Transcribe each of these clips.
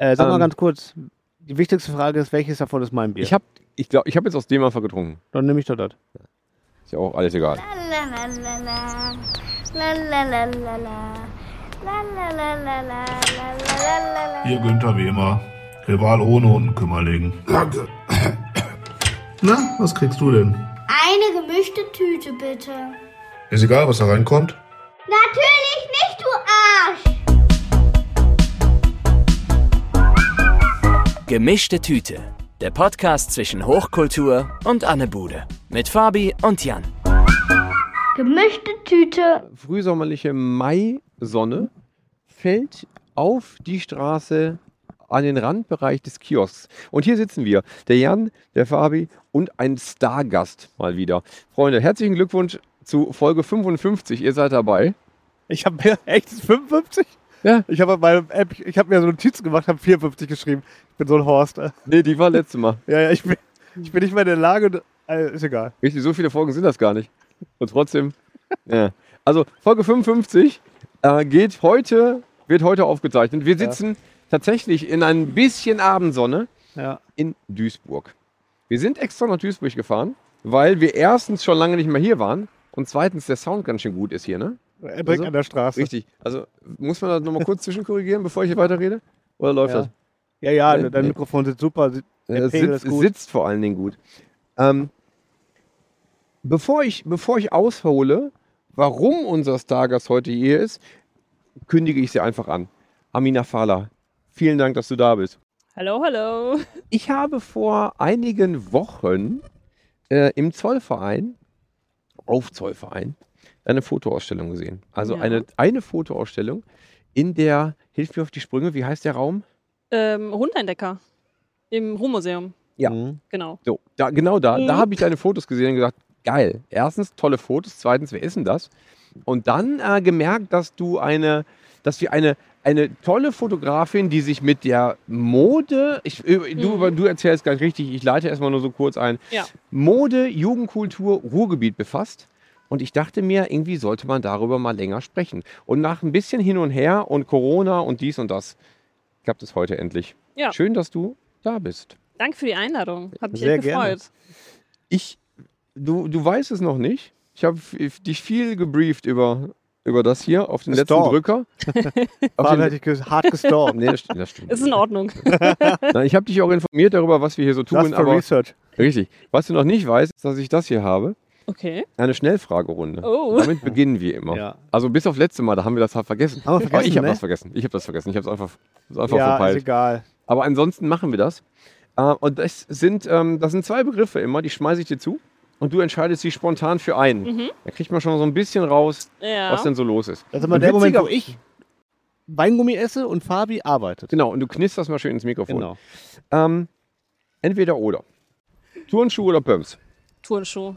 Äh, sag mal Ähm. ganz kurz, die wichtigste Frage ist, welches davon ist mein Bier? Ich habe ich glaub, ich hab jetzt aus dem einfach getrunken. Dann nehme ich doch das. Ist ja auch alles egal. Hier Günther wie immer. Rival ohne Unkümmerling. Danke. Na, was kriegst du denn? Eine gemischte Tüte, bitte. Ist egal, was da reinkommt. Natürlich nicht, du Gemischte Tüte. Der Podcast zwischen Hochkultur und Annebude. Mit Fabi und Jan. Gemischte Tüte. Frühsommerliche Maisonne fällt auf die Straße an den Randbereich des Kiosks. Und hier sitzen wir, der Jan, der Fabi und ein Stargast mal wieder. Freunde, herzlichen Glückwunsch zu Folge 55. Ihr seid dabei. Ich habe mir echt 55? Ja. Ich habe meine App, ich habe mir so Notizen gemacht, habe 54 geschrieben. Ich bin so ein Horst. Nee, die war letzte Mal. Ja, ja, ich bin, ich bin nicht mehr in der Lage. Äh, ist egal. Richtig, so viele Folgen sind das gar nicht. Und trotzdem. Ja. Also Folge 55 äh, geht heute, wird heute aufgezeichnet. Wir sitzen tatsächlich in ein bisschen Abendsonne Ja. in Duisburg. Wir sind extra nach Duisburg gefahren, weil wir erstens schon lange nicht mehr hier waren und zweitens der Sound ganz schön gut ist hier, ne? Direkt Also, an der Straße. Richtig. Also muss man da nochmal kurz zwischenkorrigieren, bevor ich hier weiterrede? Oder läuft Ja. das? Ja, ja, Nee, dein nee. Mikrofon sitzt super. Der Äh, Es sitzt, sitzt vor allen Dingen gut. Ähm, bevor, ich, bevor ich aushole, warum unser Stargast heute hier ist, kündige ich sie einfach an. Amina Fala, vielen Dank, dass du da bist. Hallo, hallo. Ich habe vor einigen Wochen äh, im Zollverein, auf Zollverein, eine Fotoausstellung gesehen. Also Ja. eine, eine Fotoausstellung, in der, hilf mir auf die Sprünge, wie heißt der Raum? Ähm, Hundeindecker im Ruhmuseum. Ja. Mhm. Genau. So, da, genau da, da Mhm. habe ich deine Fotos gesehen und gesagt, geil. Erstens tolle Fotos, zweitens, wer ist denn das? Und dann äh, gemerkt, dass du eine, dass wir eine, eine tolle Fotografin, die sich mit der Mode, ich, äh, du, Mhm. du erzählst ganz richtig, ich leite erstmal nur so kurz ein, Ja. Mode, Jugendkultur, Ruhrgebiet befasst. Und ich dachte mir, irgendwie sollte man darüber mal länger sprechen. Und nach ein bisschen hin und her und Corona und dies und das, klappt es heute endlich. Ja. Schön, dass du da bist. Danke für die Einladung. Hat mich Sehr echt gerne. gefreut. Ich, du, du weißt es noch nicht. Ich habe dich viel gebrieft über, über das hier auf den letzten Gestalkt. Drücker. auf den, dich ges- hart gestorben. nee, das, stimmt- das stimmt. Ist in Ordnung. Nein, ich habe dich auch informiert darüber, was wir hier so tun. Just for Aber Research. richtig. Was du noch nicht weißt, ist, dass ich das hier habe. Okay. Eine Schnellfragerunde. Oh. Damit beginnen wir immer. Ja. Also bis auf letzte Mal, da haben wir das halt vergessen. Haben wir Aber ich vergessen, habe ne? das vergessen. Ich habe das vergessen. Ich habe es einfach, das einfach Ja, ist verpeilt. egal. Aber ansonsten machen wir das. Äh, und das sind, ähm, das sind zwei Begriffe immer, die schmeiße ich dir zu. Und du entscheidest dich spontan für einen. Mhm. Da kriegt man schon so ein bisschen raus, Ja. was denn so los ist. Das ist immer Und der Moment, wo ich Weingummi esse und Fabi arbeitet. Genau, und du knisterst mal schön ins Mikrofon. Genau. Ähm, entweder oder. Turnschuh oder Pumps. Turnschuh.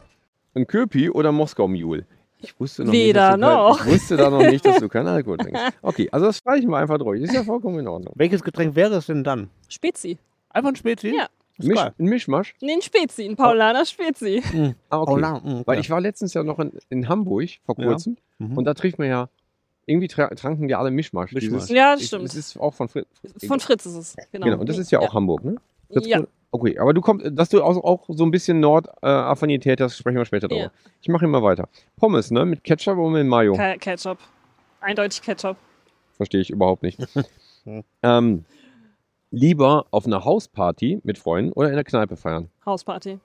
Ein Köpi oder Moskau Mule. Ich wusste noch Weder nicht, dass du noch. Kein, ich wusste da noch nicht, dass du keinen Alkohol trinkst. Okay, also das streichen wir einfach durch. Ist ja vollkommen in Ordnung. Welches Getränk wäre es denn dann? Spezi. Einfach ein Spezi? Ja. Misch, ein Mischmasch. Nee, ein Spezi. Ein Paulaner Spezi. Ah, okay. Oh, na, mm, Weil ja. ich war letztens ja noch in, in Hamburg vor Ja. kurzem Mhm. und da trifft man ja, irgendwie tra tranken die alle Mischmasch. Mischmasch. Ja, das ich- stimmt. Das ist auch von Fritz. Von Fritz ist es. Genau. Genau, und das ist ja auch Hamburg, ne? Das Ja. Okay, aber du kommst, dass du auch, auch so ein bisschen Nord-Affinität hast, sprechen wir später drüber. Ja. Ich mache immer weiter. Pommes, ne? Mit Ketchup oder mit Mayo? Ke Ketchup. Eindeutig Ketchup. Verstehe ich überhaupt nicht. ähm, lieber auf einer Hausparty mit Freunden oder in der Kneipe feiern? Hausparty.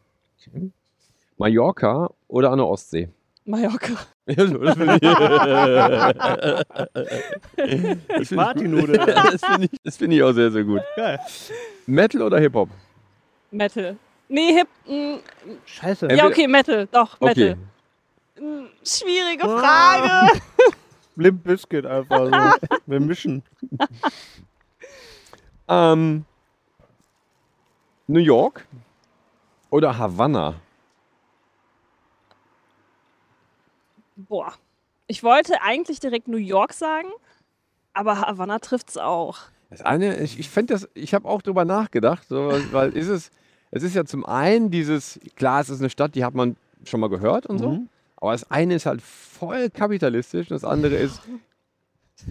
Mallorca oder an der Ostsee? Mallorca. das finde ich, Partynude. das finde ich, das finde ich auch sehr, sehr gut. Geil. Metal oder Hip-Hop? Metal. Nee, Hip. mm, Scheiße. Ja, okay, Metal. Doch, Okay. Metal. Mm, Schwierige Ah. Frage. Limp Biscuit einfach so. Wir mischen. Ähm, New York oder Havanna? Boah. Ich wollte eigentlich direkt New York sagen, aber Havanna trifft's auch. Das eine, ich, ich fände das, ich habe auch drüber nachgedacht, so, weil ist es, es ist ja zum einen dieses, klar, es ist eine Stadt, die hat man schon mal gehört und so, Mhm. aber das eine ist halt voll kapitalistisch, das andere ist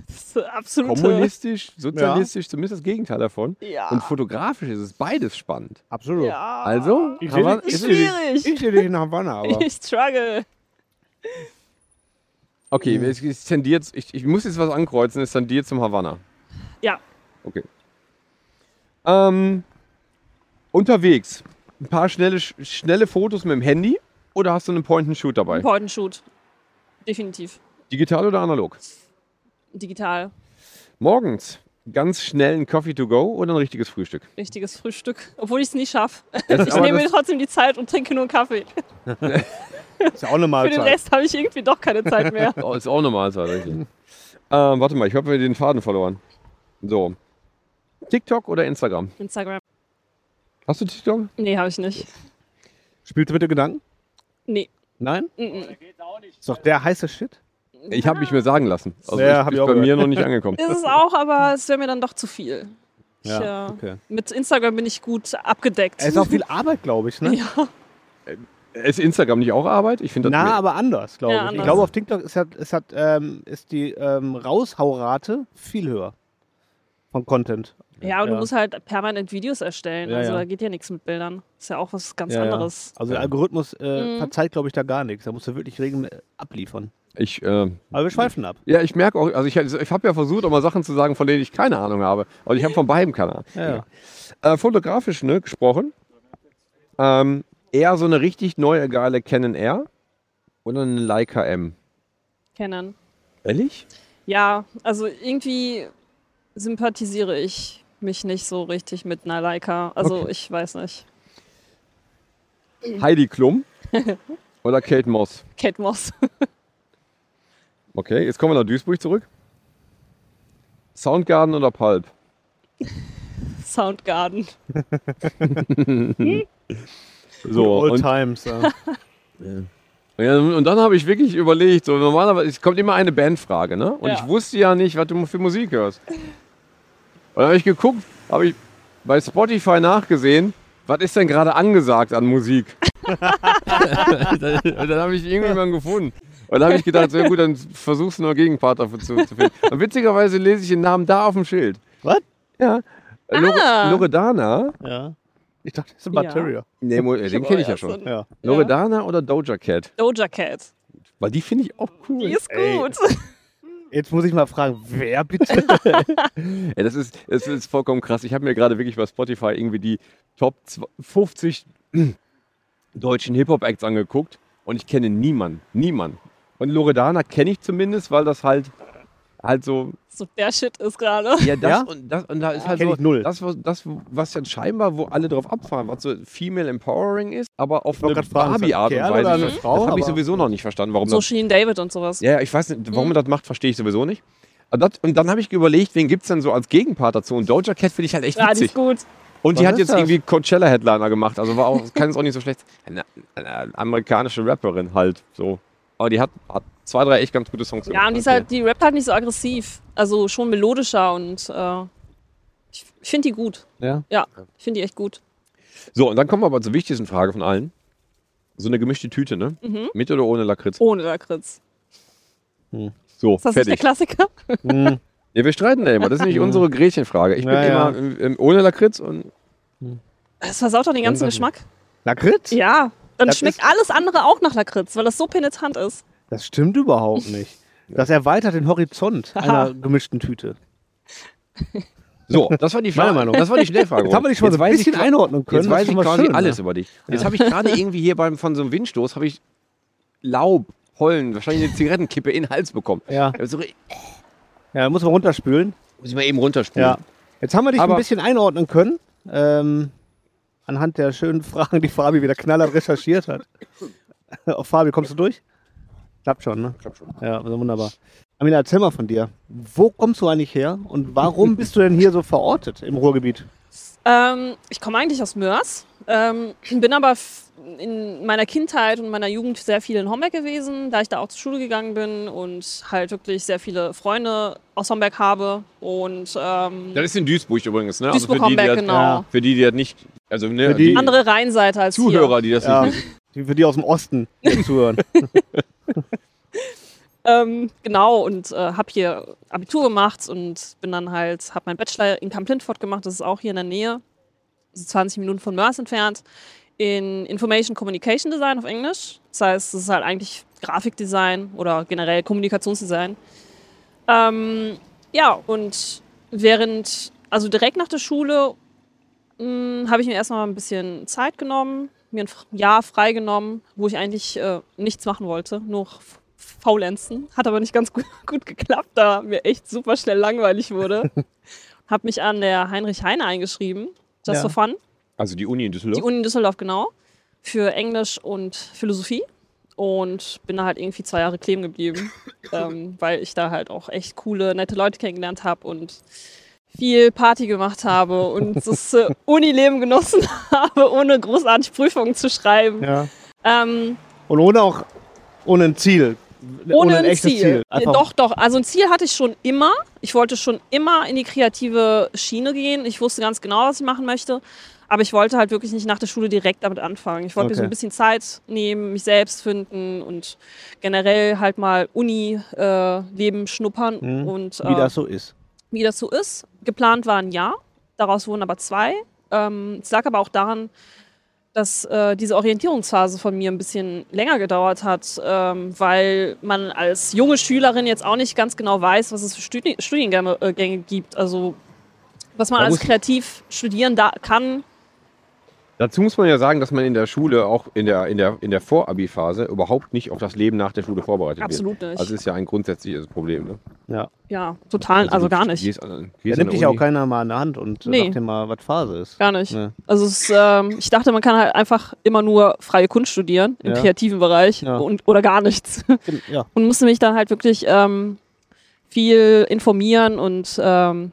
Das ist absolute. Kommunistisch, sozialistisch, zumindest das Gegenteil davon. Ja. Und fotografisch ist es beides spannend. Absolut. ja. Also, Ich Havanna- sehe ist dich- schwierig. Ich sehe dich in Havanna, aber. Ich struggle. Okay, es, es tendiert, ich, ich muss jetzt was ankreuzen, es tendiert zum Havanna. Ja. Okay. Ähm, unterwegs, ein paar schnelle, schnelle Fotos mit dem Handy oder hast du einen Point-and-Shoot dabei? Point and Shoot. Definitiv. Digital oder analog? Digital. Morgens ganz schnell ein Coffee to go oder ein richtiges Frühstück? Richtiges Frühstück. Obwohl ich es nie schaffe. Ich nehme mir trotzdem die Zeit und trinke nur einen Kaffee. Ist ja auch eine Für den Mahlzeit. Rest habe ich irgendwie doch keine Zeit mehr. Oh, ist auch normal, richtig. ähm, warte mal, ich habe mir den Faden verloren. So. TikTok oder Instagram? Instagram. Hast du TikTok? Nee, habe ich nicht. Spielst du mit den Gedanken? Nee. Nein? Mm-mm. Ist doch der heiße Shit. Ich habe mich mir sagen lassen. Also Ja, ich, ich auch bei mir noch nicht angekommen. Ist es auch, aber es wäre mir dann doch zu viel. Ich, Ja, äh, okay. Mit Instagram bin ich gut abgedeckt. Es ist auch viel Arbeit, glaube ich, ne? ja, Ist Instagram nicht auch Arbeit? Ich finde das Na, mehr- aber anders, glaube Ja, ich. Ich anders. glaube, auf TikTok ist, hat, ist, hat, ähm, ist die ähm, Raushaurate viel höher von Content. ja, und du Ja. musst halt permanent Videos erstellen. Ja, also ja. da geht ja nichts mit Bildern. Ist ja auch was ganz Ja, ja. anderes. Also der Algorithmus äh, Mhm. verzeiht, glaube ich, da gar nichts. Da musst du wirklich regeln abliefern. ich, äh, Aber wir schweifen ab. ja, ich merke auch, also ich, ich habe ja versucht, auch mal Sachen zu sagen, von denen ich keine Ahnung habe. Aber ich habe von beidem keine Ahnung. Ja, ja. Äh, fotografisch ne, gesprochen. Ähm, eher so eine richtig neue, geile Canon R oder eine Leica M. Kennen. Ehrlich? Ja, also irgendwie sympathisiere ich mich nicht so richtig mit einer Leica. Also Okay. ich weiß nicht. Heidi Klum oder Kate Moss? Kate Moss. Okay, jetzt kommen wir nach Duisburg zurück. Soundgarden oder Pulp? Soundgarden. So, Old und, Times. Ja. ja, und dann habe ich wirklich überlegt, so normalerweise, es kommt immer eine Bandfrage, ne? Und Ja. ich wusste ja nicht, was du für Musik hörst. Und dann habe ich geguckt, habe ich bei Spotify nachgesehen, was ist denn gerade angesagt an Musik? und dann habe ich irgendjemanden gefunden. Und dann habe ich gedacht, ja gut, dann versuchst du nur Gegenpart dafür zu, zu finden. Und witzigerweise lese ich den Namen da auf dem Schild. Was? Ja. Lore, Ah. Loredana, ja. Ich dachte, das ist ein Ja. Nee, Mo- den kenne ich ja schon. Ja. Loredana oder Doja Cat? Doja Cat. Weil die finde ich auch cool. Die ist Ey. gut. Jetzt muss ich mal fragen, wer bitte? Ja, das, ist, das ist vollkommen krass. Ich habe mir gerade wirklich bei Spotify irgendwie die Top 50 deutschen Hip-Hop-Acts angeguckt und ich kenne niemanden. Niemanden. Und Loredana kenne ich zumindest, weil das halt halt so. So der Shit ist gerade. Ja, das, Ja? Und, das und da ist halt Kenn so. ich null. Das, was, das, was jetzt scheinbar, wo alle drauf abfahren, was so Female Empowering ist, aber auf eine das Barbie-Art und Weise. eine Das Frau? habe ich Aber- sowieso noch nicht verstanden, warum So das Sheen David und sowas. Ja, ich weiß nicht, warum man das macht, verstehe ich sowieso nicht. Und, das, und dann habe ich überlegt, wen gibt es denn so als Gegenpart dazu? Und Doja Cat finde ich halt echt Ja, die witzig. ist gut. Und die Was hat ist jetzt das? irgendwie Coachella-Headliner gemacht. Also war auch, kann es auch nicht so schlecht. Eine, eine amerikanische Rapperin halt so. Aber die hat, hat zwei, drei echt ganz gute Songs Ja, und die, ist halt, die rappt halt nicht so aggressiv. Also schon melodischer und äh, ich, finde die gut. Ja. Ja, ich finde die echt gut. So, und dann kommen wir aber zur wichtigsten Frage von allen. So eine gemischte Tüte, ne? Mhm. Mit oder ohne Lakritz? Ohne Lakritz. So, Ist das nicht der fertig. Klassiker? Hm. Ja, wir streiten da immer. Das ist nämlich unsere Gretchenfrage. Ich bin Ja, ja. immer im, im, ohne Lakritz und Das versaut doch den ganzen Irgendwas- Geschmack. Lakritz? Ja. Dann Das schmeckt alles andere auch nach Lakritz, weil das so penetrant ist. Das stimmt überhaupt nicht. Das erweitert den Horizont einer gemischten Tüte. So, das war die Frage. Meine Meinung. Das war die Schnellfrage. Jetzt haben wir dich schon Jetzt so ein ich bisschen einordnen können. Jetzt weiß ich quasi schön, alles über dich. Und jetzt habe ich gerade irgendwie hier beim, von so einem Windstoß, habe ich Laub, Pollen, wahrscheinlich eine Zigarettenkippe in den Hals bekommen. Ja, Also, ja, muss man runterspülen. muss ich mal eben runterspülen. Ja. Jetzt haben wir dich Aber- ein bisschen einordnen können. Ähm, anhand der schönen Fragen, die Fabi wieder knallhart recherchiert hat. Auf Fabi, kommst du durch? Klappt schon, ne? Klappt schon. Ja, also wunderbar. Amina, erzähl mal von dir. Wo kommst du eigentlich her und warum bist du denn hier so verortet im Ruhrgebiet? Ähm, ich komme eigentlich aus Mörs, ähm, bin aber in meiner Kindheit und meiner Jugend sehr viel in Homberg gewesen, da ich da auch zur Schule gegangen bin und halt wirklich sehr viele Freunde aus Homberg habe. Und ähm, Das ist in Duisburg übrigens, ne? Duisburg, also für die, die Homberg, das, genau. Für die, die das nicht, also ne, Für die- die Andere Rheinseite als Zuhörer, die das Ja, nicht wissen. die, für die aus dem Osten hier zuhören. hier. Ähm, genau, und äh, habe hier Abitur gemacht und bin dann halt, habe meinen Bachelor in Camp Lindford gemacht, das ist auch hier in der Nähe, so 20 Minuten von Mörs entfernt, in Information Communication Design auf Englisch. Das heißt, es ist halt eigentlich Grafikdesign oder generell Kommunikationsdesign. Ähm, ja, und während, also direkt nach der Schule, habe ich mir erstmal ein bisschen Zeit genommen, mir ein Jahr freigenommen, wo ich eigentlich äh, nichts machen wollte, nur faulenzen. Hat aber nicht ganz gut, gut geklappt, da mir echt super schnell langweilig wurde. habe mich an der Heinrich Heine eingeschrieben, just Ja. for fun. Also die Uni in Düsseldorf. Die Uni in Düsseldorf, genau. Für Englisch und Philosophie. Und bin da halt irgendwie zwei Jahre kleben geblieben, ähm, weil ich da halt auch echt coole, nette Leute kennengelernt habe und viel Party gemacht habe und das äh, Unileben genossen habe, ohne großartig Prüfungen zu schreiben. Ja. Ähm, Und ohne auch, ohne ein Ziel. ohne, ein ein echtes Ziel. Ziel. Einfach- Doch, doch. Also ein Ziel hatte ich schon immer. Ich wollte schon immer in die kreative Schiene gehen. Ich wusste ganz genau, was ich machen möchte. Aber ich wollte halt wirklich nicht nach der Schule direkt damit anfangen. Ich wollte mir so Okay. ein bisschen Zeit nehmen, mich selbst finden und generell halt mal Uni-Leben schnuppern. Mhm. Und, Wie äh, das so ist. Wie das so ist. Geplant war ein Jahr, daraus wurden aber zwei. Ähm, es lag aber auch daran, dass äh, diese Orientierungsphase von mir ein bisschen länger gedauert hat, ähm, weil man als junge Schülerin jetzt auch nicht ganz genau weiß, was es für Studi Studiengänge äh, gibt. Also was man als kreativ studieren da kann. Dazu muss man ja sagen, dass man in der Schule, auch in der, in der, in der Vorabi-Phase, überhaupt nicht auf das Leben nach der Schule vorbereitet Absolut wird. nicht. Also ist ja ein grundsätzliches Problem. Ne? Ja. ja, total, also du gar nicht. Gehst an, Da gehst nimmt an dich auch keiner mal an der Hand und Nee. sagt dir mal, was Phase ist. Gar nicht. Ja. Also es, ähm, ich dachte, man kann halt einfach immer nur freie Kunst studieren im Ja. kreativen Bereich Ja. und, oder gar nichts. Ja. und musste mich dann halt wirklich ähm, viel informieren und ähm,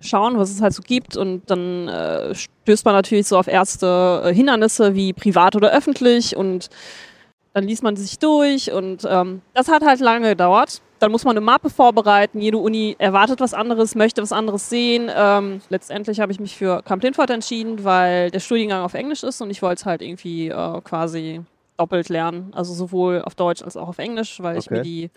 schauen, was es halt so gibt. Und dann äh, stößt man natürlich so auf erste äh, Hindernisse wie privat oder öffentlich und dann liest man sich durch und ähm, das hat halt lange gedauert. Dann muss man eine Mappe vorbereiten. Jede Uni erwartet was anderes, möchte was anderes sehen. Ähm, letztendlich habe ich mich für Camp Lindford entschieden, weil der Studiengang auf Englisch ist und ich wollte es halt irgendwie äh, quasi doppelt lernen. Also sowohl auf Deutsch als auch auf Englisch, weil ich mir Okay. die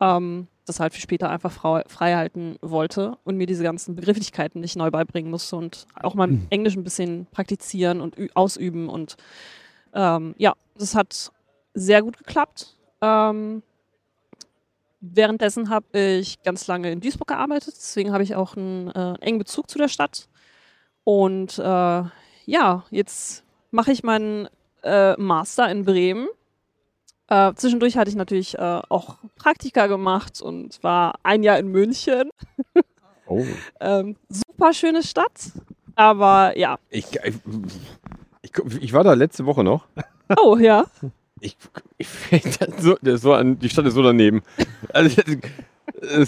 ähm, das halt für später einfach frei, frei halten wollte und mir diese ganzen Begrifflichkeiten nicht neu beibringen musste und auch mal Englisch ein bisschen praktizieren und ausüben. Und ähm, ja, das hat sehr gut geklappt. Ähm, währenddessen habe ich ganz lange in Duisburg gearbeitet, deswegen habe ich auch einen äh, engen Bezug zu der Stadt. Und äh, ja, jetzt mache ich meinen äh, Master in Bremen. Äh, zwischendurch hatte ich natürlich äh, auch Praktika gemacht und war ein Jahr in München. Oh. Ähm, super schöne Stadt, aber ja. Ich, ich, ich, ich war da letzte Woche noch. Oh ja. Ich, ich das so, das so an, die Stadt ist so daneben. Also,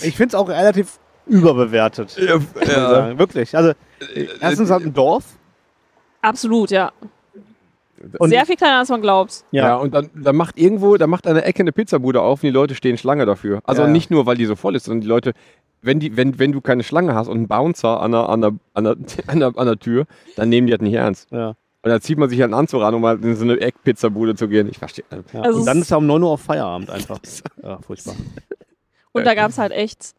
Ich finde es auch relativ überbewertet. ja, ja. Wirklich. Also, erstens hat ein Dorf. Absolut, ja. Und Sehr viel kleiner, als man glaubt. ja. Ja. und dann, dann macht irgendwo, da macht eine Ecke eine Pizzabude auf und die Leute stehen Schlange dafür. Also Ja, ja. nicht nur, weil die so voll ist, sondern die Leute, wenn, die, wenn, wenn du keine Schlange hast und einen Bouncer an der, an, der, an, der, an, der, an der Tür, dann nehmen die das nicht ernst. Ja. Und dann zieht man sich halt einen Anzug an, um mal in so eine Eckpizzabude zu gehen. Ich verstehe. Ja. Also und dann ist er um 9 Uhr auf Feierabend einfach. Ja, furchtbar. Und da gab es halt echt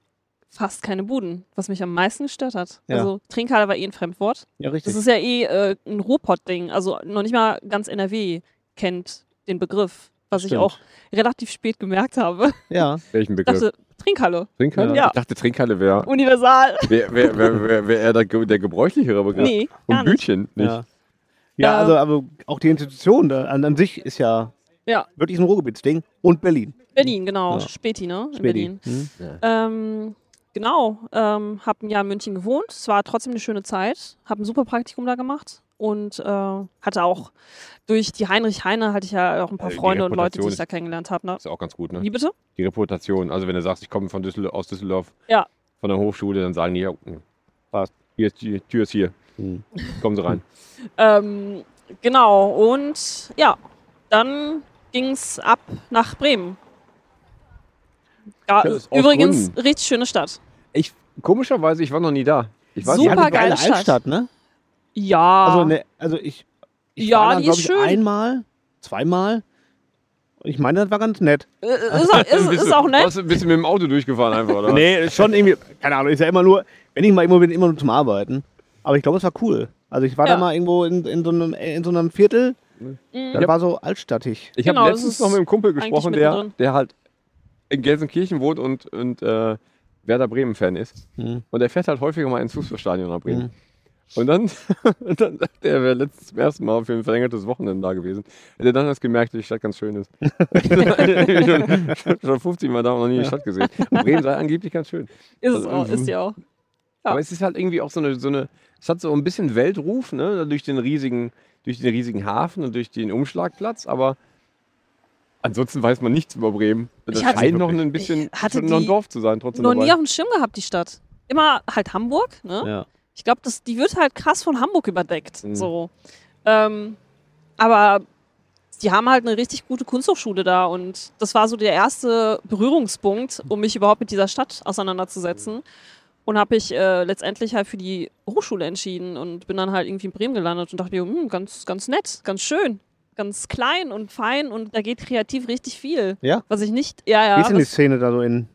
fast keine Buden, was mich am meisten gestört hat. Ja. Also Trinkhalle war eh ein Fremdwort. Ja, richtig. Das ist ja eh äh, ein Ruhrpott-Ding. Also noch nicht mal ganz NRW kennt den Begriff, was ich Stimmt. auch relativ spät gemerkt habe. ja. Welchen Ich Begriff? dachte, Trinkhalle, Trinkhalle? Ja. Ich dachte, Trinkhalle wäre universal. wär, wär, wär, wär, wär eher der, der gebräuchlichere Begriff. Nee, Und. Bütchen nicht. Ja, ja Äh, also aber auch die Institution da, an, an sich ist ja Ja, wirklich ein Ruhrgebietsding. Und Berlin. Berlin, genau. Ja. Späti, ne? In Späti. Berlin. Hm? Ähm, genau, ähm, habe ein Jahr in München gewohnt. Es war trotzdem eine schöne Zeit. Habe ein super Praktikum da gemacht und äh, hatte auch durch die Heinrich Heine hatte ich ja auch ein paar Äh, Freunde und Leute, die ich da kennengelernt habe. Ne? Ist auch ganz gut, ne? Wie bitte? Die Reputation. Also wenn du sagst, ich komme von Düsseldorf, aus Düsseldorf, Ja. von der Hochschule, dann sagen die, ja, Passt. hier ist die Tür ist hier. Hm. Kommen Sie rein. Ähm, genau, und ja, dann ging es ab nach Bremen. Ja, übrigens, Gründen. richtig schöne Stadt. Ich, komischerweise, ich war noch nie da. Ich weiß Super geile geile Stadt. Altstadt, ne? Ja, Also, ne, also ich, ich Ja, war da, die ist ich, schön. einmal, zweimal. Ich meine, das war ganz nett. Äh, ist, auch, ist, Bist ist du- auch nett. Warst du- Bist du mit dem Auto durchgefahren einfach, oder? was? Nee, schon irgendwie, keine Ahnung, ist ja immer nur, wenn ich mal irgendwo bin, immer nur zum Arbeiten. Aber ich glaube, es war cool. Also ich war Ja. da mal irgendwo in, in, so, einem, in so einem Viertel, Mhm. das war so altstattig. Ich habe Genau, das letztens noch mit einem Kumpel gesprochen, der, der halt in Gelsenkirchen wohnt und, und äh, Werder Bremen-Fan ist. Mhm. Und der fährt halt häufiger mal ins Fußballstadion nach Bremen. Mhm. Und dann, und dann sagt er, er wäre letztens zum ersten Mal für ein verlängertes Wochenende da gewesen. Hätte er dann erst gemerkt, dass die Stadt ganz schön ist. schon, schon, schon 50 Mal da und noch nie die Stadt gesehen. Und Bremen sei angeblich ganz schön. Ist es Also, auch, ist ja auch. Ja. Aber es ist halt irgendwie auch so eine, so eine, es hat so ein bisschen Weltruf, ne, durch den riesigen, durch den riesigen Hafen und durch den Umschlagplatz, aber ansonsten weiß man nichts über Bremen. Das Ich hatte- scheint noch ein bisschen hatte noch ein Dorf zu sein, trotzdem Noch dabei. nie auf dem Schirm gehabt, die Stadt. Immer halt Hamburg, ne? Ja. Ich glaube, die wird halt krass von Hamburg überdeckt. Mhm. So. Ähm, aber die haben halt eine richtig gute Kunsthochschule da und das war so der erste Berührungspunkt, um mich überhaupt mit dieser Stadt auseinanderzusetzen. Und habe ich äh, letztendlich halt für die Hochschule entschieden und bin dann halt irgendwie in Bremen gelandet und dachte mir, hm, ganz, ganz nett, ganz schön, ganz klein und fein und da geht kreativ richtig viel. Ja? Was ich nicht, ja, ja. Wie ist denn die Szene da so in,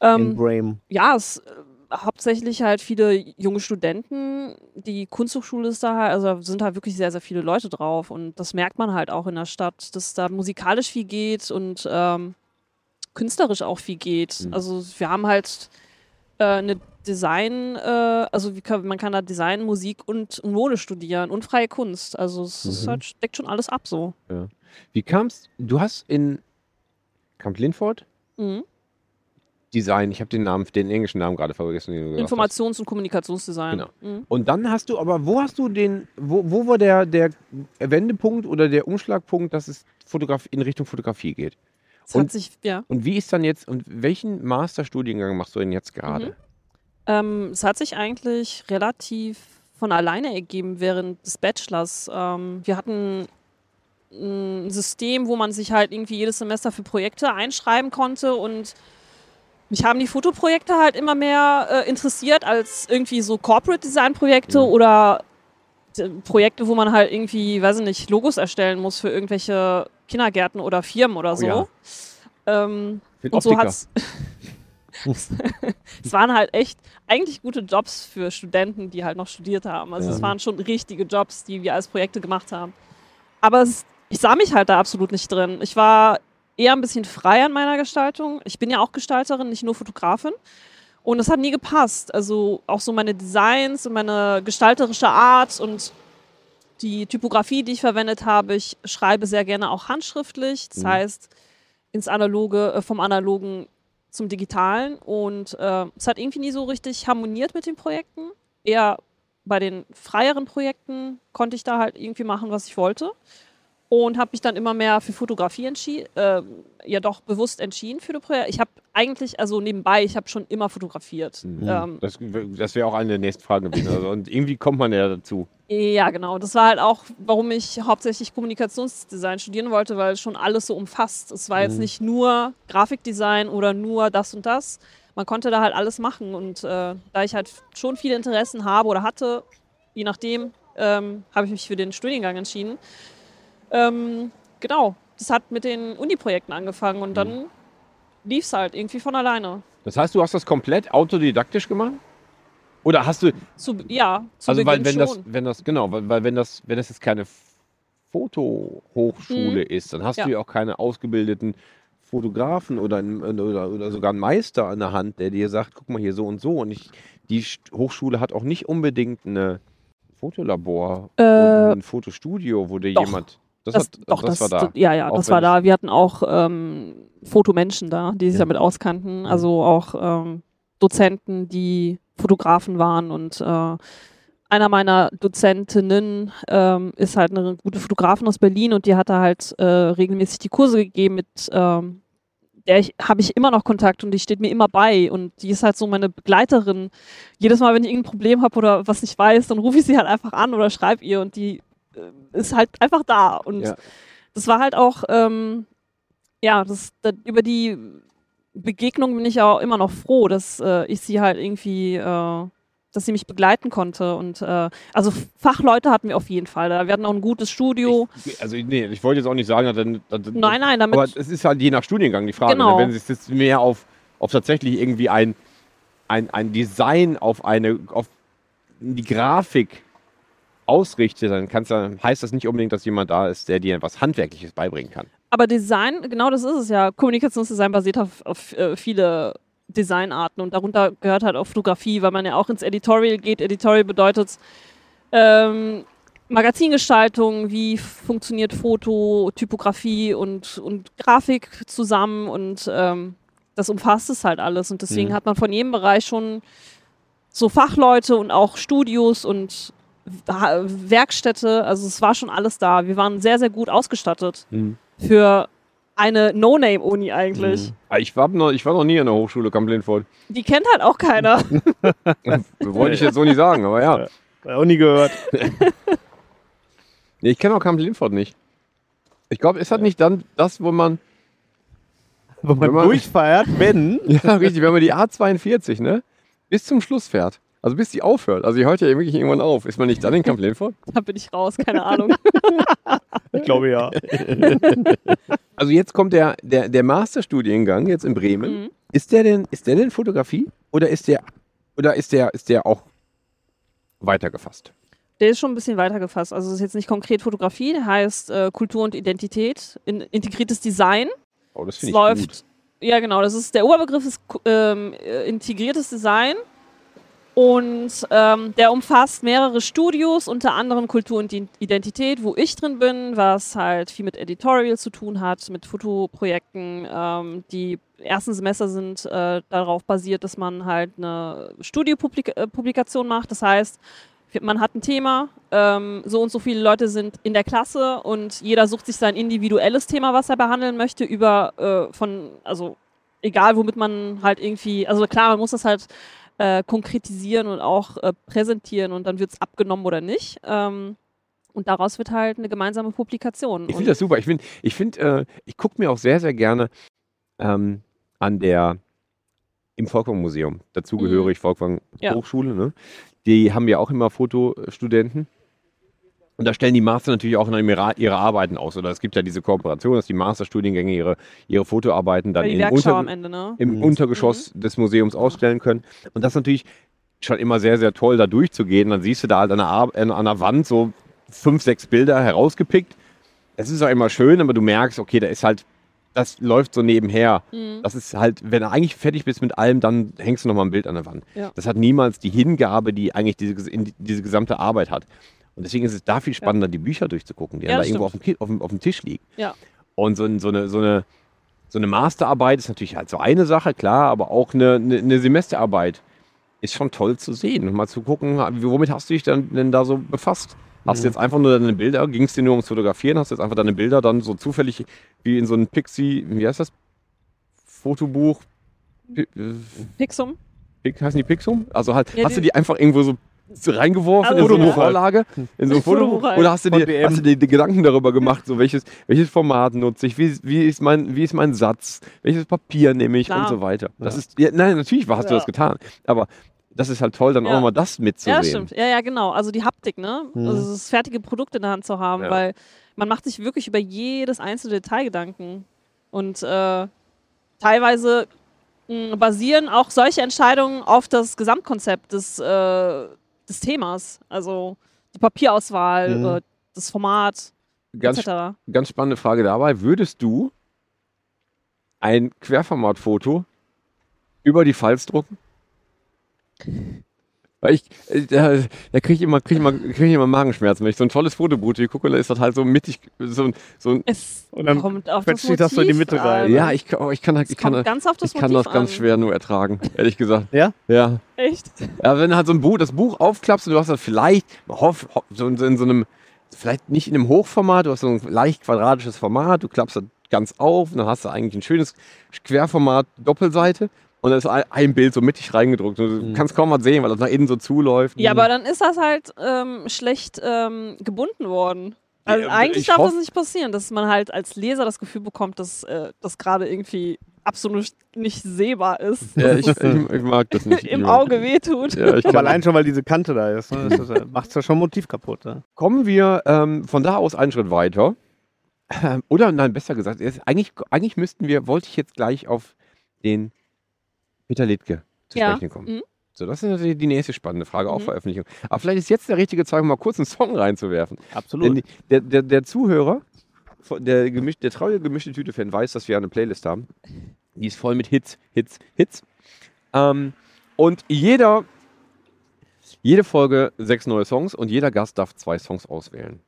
ähm, in Bremen? ja, es äh, hauptsächlich halt viele junge Studenten. Die Kunsthochschule ist da halt, also da sind halt wirklich sehr, sehr viele Leute drauf. Und das merkt man halt auch in der Stadt, dass da musikalisch viel geht und ähm, künstlerisch auch viel geht. Mhm. Also wir haben halt äh, eine Design, äh, also wie kann, man kann da Design, Musik und Mode studieren und freie Kunst. Also es Mhm. halt, deckt schon alles ab so. Wie kam's? Du hast in Camp Linford Mhm. Design, ich habe den Namen, den englischen Namen gerade vergessen. Informations- und Kommunikationsdesign. Genau. Mhm. Und dann hast du, aber wo hast du den, wo, wo war der, der Wendepunkt oder der Umschlagpunkt, dass es Fotograf in Richtung Fotografie geht? Und- sich, ja. Und wie ist dann jetzt, und welchen Masterstudiengang machst du denn jetzt gerade? Ähm, es hat sich eigentlich relativ von alleine ergeben während des Bachelors. Ähm, wir hatten ein System, wo man sich halt irgendwie jedes Semester für Projekte einschreiben konnte und mich haben die Fotoprojekte halt immer mehr äh, interessiert als irgendwie so Corporate Design Projekte Mhm. oder d- Projekte, wo man halt irgendwie, weiß ich nicht, Logos erstellen muss für irgendwelche Kindergärten oder Firmen oder Oh so. ja. Ähm, und so Optiker. hat's. es waren halt echt eigentlich gute Jobs für Studenten, die halt noch studiert haben. Also Ja. es waren schon richtige Jobs, die wir als Projekte gemacht haben. Aber es, ich sah mich halt da absolut nicht drin. Ich war eher ein bisschen frei an meiner Gestaltung. Ich bin ja auch Gestalterin, nicht nur Fotografin. Und es hat nie gepasst. Also auch so meine Designs und meine gestalterische Art und die Typografie, die ich verwendet habe. Ich schreibe sehr gerne auch handschriftlich. Das Mhm. heißt, ins Analoge, äh, vom Analogen zum Digitalen. Und äh, es hat irgendwie nie so richtig harmoniert mit den Projekten. Eher bei den freieren Projekten konnte ich da halt irgendwie machen, was ich wollte. Und habe mich dann immer mehr für Fotografie entschieden, äh, ja doch bewusst entschieden für die Projekte. Ich habe eigentlich, also nebenbei, ich habe schon immer fotografiert. Mhm. Ähm, Das, das wäre auch eine der nächsten Fragen gewesen. Also, und irgendwie kommt man ja dazu. Ja, genau. Das war halt auch, warum ich hauptsächlich Kommunikationsdesign studieren wollte, weil es schon alles so umfasst. Es war jetzt Mhm. nicht nur Grafikdesign oder nur das und das. Man konnte da halt alles machen. Und äh, da ich halt schon viele Interessen habe oder hatte, je nachdem, ähm, habe ich mich für den Studiengang entschieden. Ähm, genau. Das hat mit den Uni-Projekten angefangen und dann lief es halt irgendwie von alleine. Das heißt, du hast das komplett autodidaktisch gemacht? Oder hast du, Zu, ja, zu also weil Beginn wenn schon. das, wenn das, genau, weil, weil wenn das, wenn das jetzt keine Fotohochschule ist, dann hast Ja. du ja auch keine ausgebildeten Fotografen oder, oder, oder sogar einen Meister an der Hand, der dir sagt, guck mal hier so und so. Und ich, die Hochschule hat auch nicht unbedingt eine Fotolabor Äh, und ein Fotostudio, wo dir doch. jemand. Das, Das, hat, doch, das, das, war da. Ja, ja, Auch das war da. Wir hatten auch ähm, Fotomenschen da, die sich Ja. damit auskannten. Also auch ähm, Dozenten, die Fotografen waren. Und äh, einer meiner Dozentinnen ähm, ist halt eine gute Fotografin aus Berlin und die hat da halt äh, regelmäßig die Kurse gegeben mit. Ähm, der ich, habe ich immer noch Kontakt und die steht mir immer bei und die ist halt so meine Begleiterin. Jedes Mal, wenn ich irgendein Problem habe oder was nicht weiß, dann rufe ich sie halt einfach an oder schreibe ihr und die äh, ist halt einfach da. Und Ja. das war halt auch, ähm, ja, das, das, über die Begegnung bin ich auch immer noch froh, dass äh, ich sie halt irgendwie, äh, dass sie mich begleiten konnte. Und äh, also Fachleute hatten wir auf jeden Fall. Da wir hatten auch ein gutes Studio. Ich, also nee, ich wollte jetzt auch nicht sagen, dass, dass, nein, nein, damit. aber es ist halt je nach Studiengang die Frage. Genau. Ne? Wenn es jetzt mehr auf, auf tatsächlich irgendwie ein, ein, ein Design auf eine auf die Grafik ausrichtet, dann ja, heißt das nicht unbedingt, dass jemand da ist, der dir was Handwerkliches beibringen kann. Aber Design, genau das ist es ja. Kommunikationsdesign basiert auf, auf äh, viele Designarten und darunter gehört halt auch Fotografie, weil man ja auch ins Editorial geht. Editorial bedeutet ähm, Magazingestaltung, wie funktioniert Foto, Typografie und, und Grafik zusammen und ähm, das umfasst es halt alles. Und deswegen Mhm. hat man von jedem Bereich schon so Fachleute und auch Studios und Werkstätte. Also es war schon alles da. Wir waren sehr, sehr gut ausgestattet für eine No-Name-Uni eigentlich. Ah, Ich war, noch, ich war noch nie an der Hochschule Kamp-Lindfort. Die kennt halt auch keiner. Wollte ich jetzt so nicht sagen, aber ja. Auch nie gehört. Nee, ich kenne auch Kamp-Lindfort nicht. Ich glaube, ist das nicht dann das, wo man, Wo man Wenn man- durchfeiert, wenn. ja richtig, wenn man die A42, ne, bis zum Schluss fährt. Also bis die aufhört. Also die hört ja wirklich irgendwann auf. Ist man nicht dann in Kamp-Lindfort? da bin ich raus, keine Ahnung. Ich glaube ja. Also jetzt kommt der, der, der Masterstudiengang jetzt in Bremen. Mhm. Ist der denn, ist der denn Fotografie? Oder ist der, oder ist der, ist der auch weitergefasst? Der ist schon ein bisschen weiter gefasst. Also es ist jetzt nicht konkret Fotografie, der heißt äh, Kultur und Identität, in, integriertes Design. Oh, das finde ich läuft. gut. Ja, genau. Das ist der Oberbegriff ist ähm, äh, integriertes Design. Und ähm, der umfasst mehrere Studios, unter anderem Kultur und Identität, wo ich drin bin, was halt viel mit Editorial zu tun hat, mit Fotoprojekten. Ähm, die ersten Semester sind äh, darauf basiert, dass man halt eine Studiopublikation macht. Das heißt, man hat ein Thema, ähm, so und so viele Leute sind in der Klasse und jeder sucht sich sein individuelles Thema, was er behandeln möchte, über äh, von, also egal womit man halt irgendwie, also klar, man muss das halt äh, konkretisieren und auch äh, präsentieren und dann wird es abgenommen oder nicht. Ähm, und daraus wird halt eine gemeinsame Publikation. Ich finde das super. Ich finde, ich, find, äh, ich gucke mir auch sehr, sehr gerne ähm, an der im Volkwang Museum. Dazu gehöre ich Volkwang Mhm. Ja. Hochschule. Ne? Die haben ja auch immer Fotostudenten. Und da stellen die Master natürlich auch in ihre, ihre Arbeiten aus. Oder es gibt ja diese Kooperation, dass die Masterstudiengänge ihre, ihre Fotoarbeiten dann Werkschau Unter, am Ende, ne? im Untergeschoss des Museums ausstellen können. Und das ist natürlich schon immer sehr, sehr toll, da durchzugehen. Dann siehst du da halt an der, Ar- an der Wand so fünf, sechs Bilder herausgepickt. Es ist auch immer schön, aber du merkst, okay, da ist halt, das läuft so nebenher. Mhm. Das ist halt, wenn du eigentlich fertig bist mit allem, dann hängst du nochmal ein Bild an der Wand. Ja. Das hat niemals die Hingabe, die eigentlich diese, diese gesamte Arbeit hat. Und deswegen ist es da viel spannender, die Bücher durchzugucken, die Ja, da das irgendwo auf dem, auf, dem, auf dem Tisch liegen. Ja. Und so, so, eine, so, eine, so eine Masterarbeit ist natürlich halt so eine Sache, klar, aber auch eine, eine, eine Semesterarbeit ist schon toll zu sehen. Und mal zu gucken, womit hast du dich dann denn da so befasst? Hast du jetzt einfach nur deine Bilder, ging es dir nur ums Fotografieren, hast du jetzt einfach deine Bilder dann so zufällig wie in so ein Pixie, wie heißt das? Fotobuch, äh, Pixum. Heißen die Pixum? Also halt, Ja, hast du die- einfach irgendwo so reingeworfen Also in so eine Fotobuch halt. Vorlage, in so ein Fotobuch. Oder hast du, dir, hast du dir die Gedanken darüber gemacht, so welches, welches Format nutze ich, wie, wie, ist mein, wie ist mein Satz, welches Papier nehme ich und Klar. so weiter. Das ist, ja, nein, natürlich hast du Ja. das getan, aber das ist halt toll, dann auch Ja. nochmal das mitzusehen. Ja, stimmt. Ja, ja, genau. Also die Haptik, ne? Mhm. Also das fertige Produkt in der Hand zu haben, Ja. weil man macht sich wirklich über jedes einzelne Detail Gedanken. Und äh, teilweise mh, basieren auch solche Entscheidungen auf das Gesamtkonzept des, äh, des Themas. Also die Papierauswahl, Mhm. äh, das Format, Ganz, etc. ganz spannende Frage dabei. Würdest du ein Querformatfoto über die Falz drucken? Weil ich, äh, da, da kriege ich immer, krieg ich immer, krieg ich immer Magenschmerzen. Wenn ich so ein tolles Fotobuch hier gucke, da ist das halt so mittig, so, ein- so ein, Es Und dann kommt auf das sich das so in die Motiv Mitte rein. ja, ich, kann- oh, ich kann, Es ich kann, ganz auf das ich kann Motiv das ganz an. schwer nur ertragen, ehrlich gesagt. Ja? Ja. Echt? Ja, wenn du halt so ein Buch, das Buch aufklappst und du hast das vielleicht, hoff, hoff, so in, in so einem, vielleicht nicht in einem Hochformat, du hast so ein leicht quadratisches Format, du klappst das ganz auf und dann hast du eigentlich ein schönes Querformat Doppelseite und dann ist ein, Bild so mittig reingedruckt. Und du kannst kaum was sehen, weil das nach innen so zuläuft. Ja, aber dann ist das halt ähm, schlecht ähm, gebunden worden. Also Ja, eigentlich ich darf hoff- das nicht passieren, dass man halt als Leser das Gefühl bekommt, dass äh, das gerade irgendwie absolut nicht sehbar ist, Ja, ich, ich, mag das nicht. im Auge wehtut. Ja, ich Aber allein schon, weil diese Kante da ist. Ne? Das ist, äh, macht's ja schon Motiv kaputt. Ne? kommen wir ähm, von da aus einen Schritt weiter. Ähm, Oder nein, besser gesagt, jetzt, eigentlich, eigentlich müssten wir, wollte ich jetzt gleich auf den Peter Littke zu Ja, sprechen kommen. mhm. So, das ist natürlich die nächste spannende Frage, auch Mhm. Veröffentlichung. Aber vielleicht ist jetzt der richtige Zeitpunkt, mal kurz einen Song reinzuwerfen. Absolut. Denn der, der, der Zuhörer, der, gemisch, der treue gemischte Tüte-Fan weiß, dass wir eine Playlist haben. Die ist voll mit Hits, Hits, Hits. Ähm, und jeder, jede Folge sechs neue Songs und jeder Gast darf zwei Songs auswählen.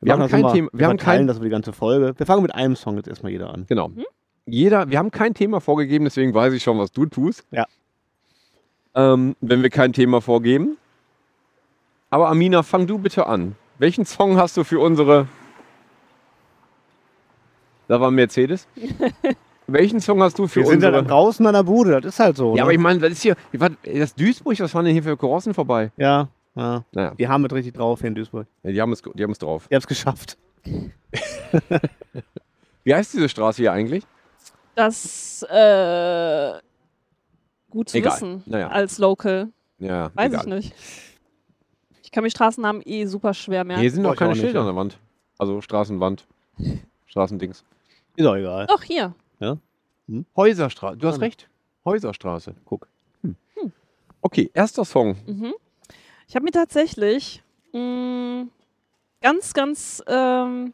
Wir haben machen das kein Thema. Wir haben verteilen kein, das über die ganze Folge. Wir fangen mit einem Song jetzt erstmal jeder an. genau. Jeder, wir haben kein Thema vorgegeben, deswegen weiß ich schon, was du tust. Ja. Ähm, wenn wir kein Thema vorgeben. Aber Amina, fang du bitte an. Welchen Song hast du für unsere. Da war Mercedes. Welchen Song hast du für Wir sind ja unsere. dann draußen an der Bude, das ist halt so. ja, ne? aber ich meine, das ist hier. Das Duisburg, was waren denn hier für Karossen vorbei? ja, ja. Naja, Die haben es richtig drauf hier in Duisburg. die haben es, die haben es drauf. Die haben es geschafft. Wie heißt diese Straße hier eigentlich? Das äh, gut zu Egal. wissen Naja. als Local. Ja, Weiß egal. ich nicht. Ich kann mir Straßennamen eh super schwer merken. Hier sind doch keine auch nicht, Schilder ja. an der Wand. Also Straßenwand. Straßendings. Ist auch egal. Doch, hier. Häuserstraße. Du hast recht. Häuserstraße. Guck. Okay, erster Song. Mhm. Ich habe mir tatsächlich mh, ganz, ganz. Ähm,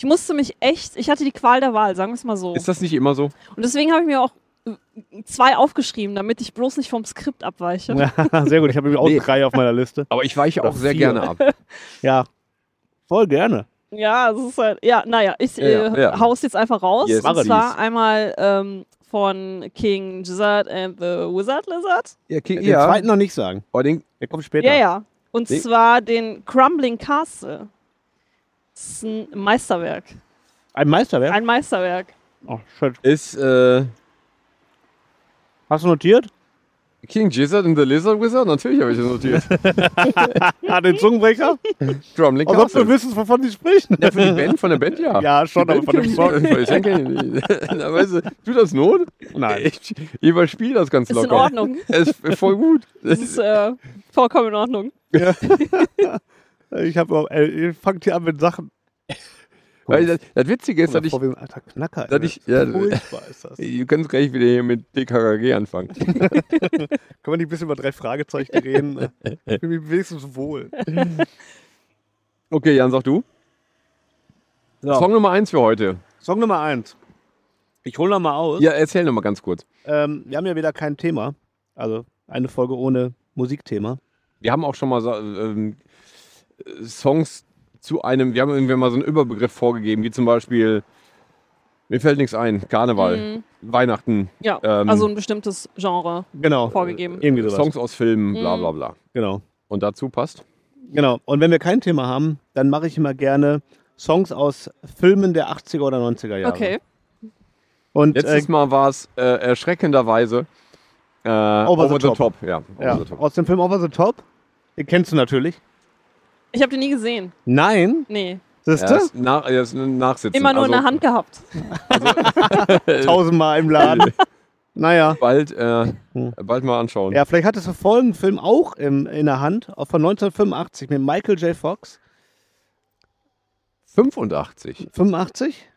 ich musste mich echt. Ich hatte die Qual der Wahl, sagen wir es mal so. Ist das nicht immer so? Und deswegen habe ich mir auch äh, zwei aufgeschrieben, damit ich bloß nicht vom Skript abweiche. Ja, sehr gut. Ich habe nämlich auch Nee. drei auf meiner Liste. Aber ich weiche auch sehr vier. gerne ab. Ja, voll gerne. Ja, es ist halt. Ja, naja, ich Ja, äh, ja. hau's jetzt einfach raus. Yes, und zwar dies. einmal ähm, von King Gizzard and the Wizard Lizard. Ja, King, Den zweiten noch nicht sagen. Aber den, Der kommt später. Ja, ja. Und Nee. zwar den Crumbling Castle. Das ist ein Meisterwerk. Ein Meisterwerk? Ein Meisterwerk. Oh, schön. ist äh, Hast du notiert? King Gizzard and the Lizard Wizard? Natürlich habe ich das notiert. Ah, den Zungenbrecher? Drummling Als ob du Castle. wüsstest, wovon sie sprechen. Ja, für die Band, von der Band, ja. Ja, schon, Die aber von dem Band Song. ich. Ich ich. Na, weißt du, tut das Not? Nein. Ich überspiele das ganz Ist locker. in Ordnung. Es ist voll gut. Das ist äh, vollkommen in Ordnung. Ich habe äh, ihr fangt hier an mit Sachen. Weil das, das Witzige ist, dass ich, vor wie ein alter Knacker. dass ich ja, Furchtbar ist das. du kannst gleich wieder hier mit DKKG anfangen. Können wir nicht ein bisschen über drei Fragezeichen reden? Ich fühle mich wenigstens wohl. Okay, Jan, sag du. So, Song Nummer eins für heute. Song Nummer eins. Ich hole noch mal aus. Ja, erzähl noch mal ganz kurz. Ähm, wir haben ja wieder kein Thema. Also eine Folge ohne Musikthema. Wir haben auch schon mal ähm, äh, Songs zu einem, wir haben irgendwann mal so einen Überbegriff vorgegeben, wie zum Beispiel, mir fällt nichts ein, Karneval, Mhm. Weihnachten, Ja, Ähm, also ein bestimmtes Genre Genau. vorgegeben. Irgendwie sowas. Songs aus Filmen, bla Mhm. bla bla. Genau. Und dazu passt? Genau. Und wenn wir kein Thema haben, dann mache ich immer gerne Songs aus Filmen der 80er oder 90er Jahre. Okay. Und äh, Letztes Mal war es äh, erschreckenderweise äh, Over the Top. Ja, over ja, the top. aus dem Film Over the Top. Den kennst du natürlich. Ich habe den nie gesehen. Nein. Nee. Siehst Ja, du? ist nach, ja, ist ein Nachsitzen. Immer nur in also, der Hand gehabt. Tausendmal im Laden. naja. Bald, äh, Hm. bald mal anschauen. Ja, vielleicht hattest du folgenden Film auch im, in der Hand, auch von 1985 mit Michael J. Fox. 85. 85?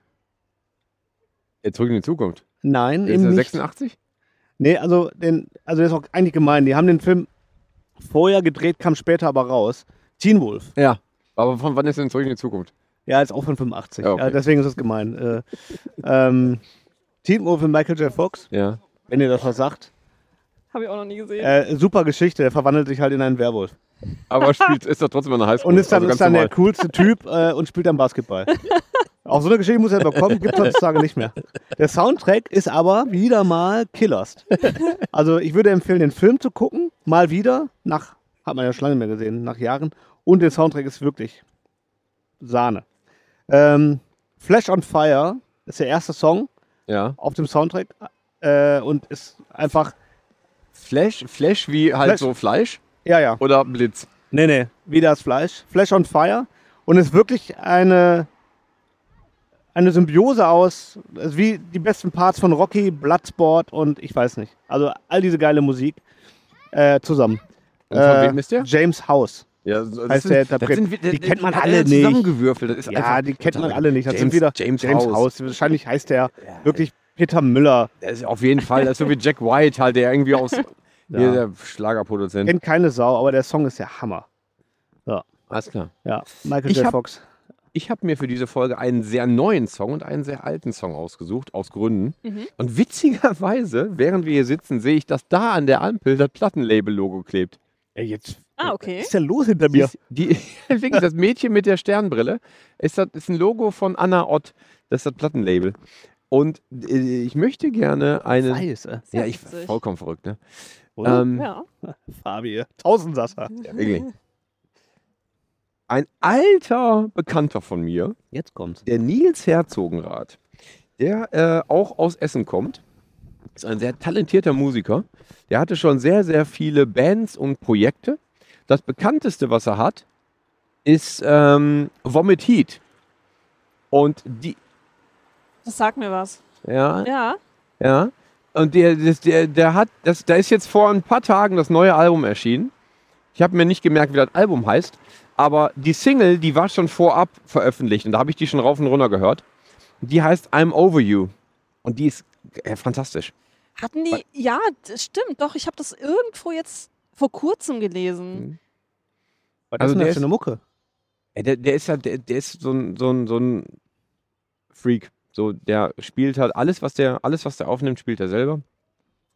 Jetzt zurück in die Zukunft. Nein, Ist eben er nicht. 86? Nee, also, den, also das ist auch eigentlich gemein. Die haben den Film vorher gedreht, kam später aber raus. Teen Wolf. Ja. Aber von wann ist denn zurück in die Zukunft? Ja, ist auch von 85. Ja, okay. ja, deswegen ist es gemein. Äh, ähm, Teen Wolf mit Michael J. Fox, Ja. wenn ihr das was sagt. Habe ich auch noch nie gesehen. Äh, super Geschichte, der verwandelt sich halt in einen Werwolf. Aber spielt, ist doch trotzdem an der Highschool. Und ist dann, also ist dann der coolste Typ äh, und spielt dann Basketball. Auch so eine Geschichte muss er bekommen, gibt es heutzutage nicht mehr. Der Soundtrack ist aber wieder mal killerst. Also ich würde empfehlen, den Film zu gucken, mal wieder, nach, hat man ja schon lange mehr gesehen, nach Jahren. Und der Soundtrack ist wirklich Sahne. Ähm, Flash on Fire ist der erste Song Ja. auf dem Soundtrack äh, und ist einfach, Flash, Flash wie halt Flash. so Fleisch ja, ja, oder Blitz? Nee, nee, wie das Fleisch. Flash on Fire. Und ist wirklich eine, eine Symbiose aus, also wie die besten Parts von Rocky, Bloodsport und ich weiß nicht. Also all diese geile Musik äh, zusammen. Und von wem ist der? James House. Ja, das heißt sind- der das Interpret. sind Die kennt man alle er nicht. Zusammengewürfelt. Das ist Ja, einfach die kennt man alle nicht. Das James, sind wieder James, James House. House. Wahrscheinlich heißt der wirklich Peter Müller. Der ist auf jeden Fall, das ist so wie Jack White halt, der irgendwie aus Ja. hier der Schlagerproduzent. Kennt keine Sau, aber der Song ist der Hammer. Alles klar. Ja, Michael Ich J. hab- Fox. Ich habe mir für diese Folge einen sehr neuen Song und einen sehr alten Song ausgesucht, aus Gründen. Mhm. Und witzigerweise, während wir hier sitzen, sehe ich, dass da an der Ampel das Plattenlabel-Logo klebt. Ey, jetzt. Ah, Was okay. ist denn los hinter mir? Die, wirklich, das Mädchen mit der Sternbrille ist, das, ist ein Logo von Anna Ott. Das ist das Plattenlabel. Und äh, ich möchte gerne einen. Scheiße. Sehr Ja, ich vollkommen verrückt, ne? Oder? Ähm, Ja. Fabi, Tausendsasser. ja, wirklich. Ein alter Bekannter von mir, Jetzt kommt's. der Nils Herzogenrath, der äh, auch aus Essen kommt, ist ein sehr talentierter Musiker. Der hatte schon sehr, sehr viele Bands und Projekte. Das bekannteste, was er hat, ist ähm, Vomit Heat. Und die, Das sagt mir was. ja, Ja. ja. Und der, der, der hat, das, da ist jetzt vor ein paar Tagen das neue Album erschienen. Ich habe mir nicht gemerkt, wie das Album heißt, aber die Single, die war schon vorab veröffentlicht und da habe ich die schon rauf und runter gehört. Die heißt I'm Over You und die ist äh, fantastisch. Hatten die. Ja, das stimmt. Doch, ich habe das irgendwo jetzt vor kurzem gelesen. Was Also ist denn der das für ist- eine Mucke? Ja, der, der ist ja, der, der ist so ein, so ein, so ein Freak. So, der spielt halt alles, was der, alles, was der aufnimmt, spielt er selber.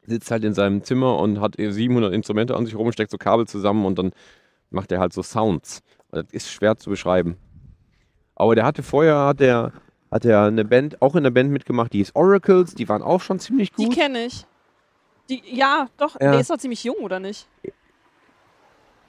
Sitzt halt in seinem Zimmer und hat 700 Instrumente an sich rum, steckt so Kabel zusammen und dann macht er halt so Sounds. Und das ist schwer zu beschreiben. Aber der hatte vorher, hat er, hat er eine Band, auch in der Band mitgemacht, die ist Oracles, die waren auch schon ziemlich Die gut. kenne ich. Die, ja, doch, Ja. der ist doch ziemlich jung, oder nicht?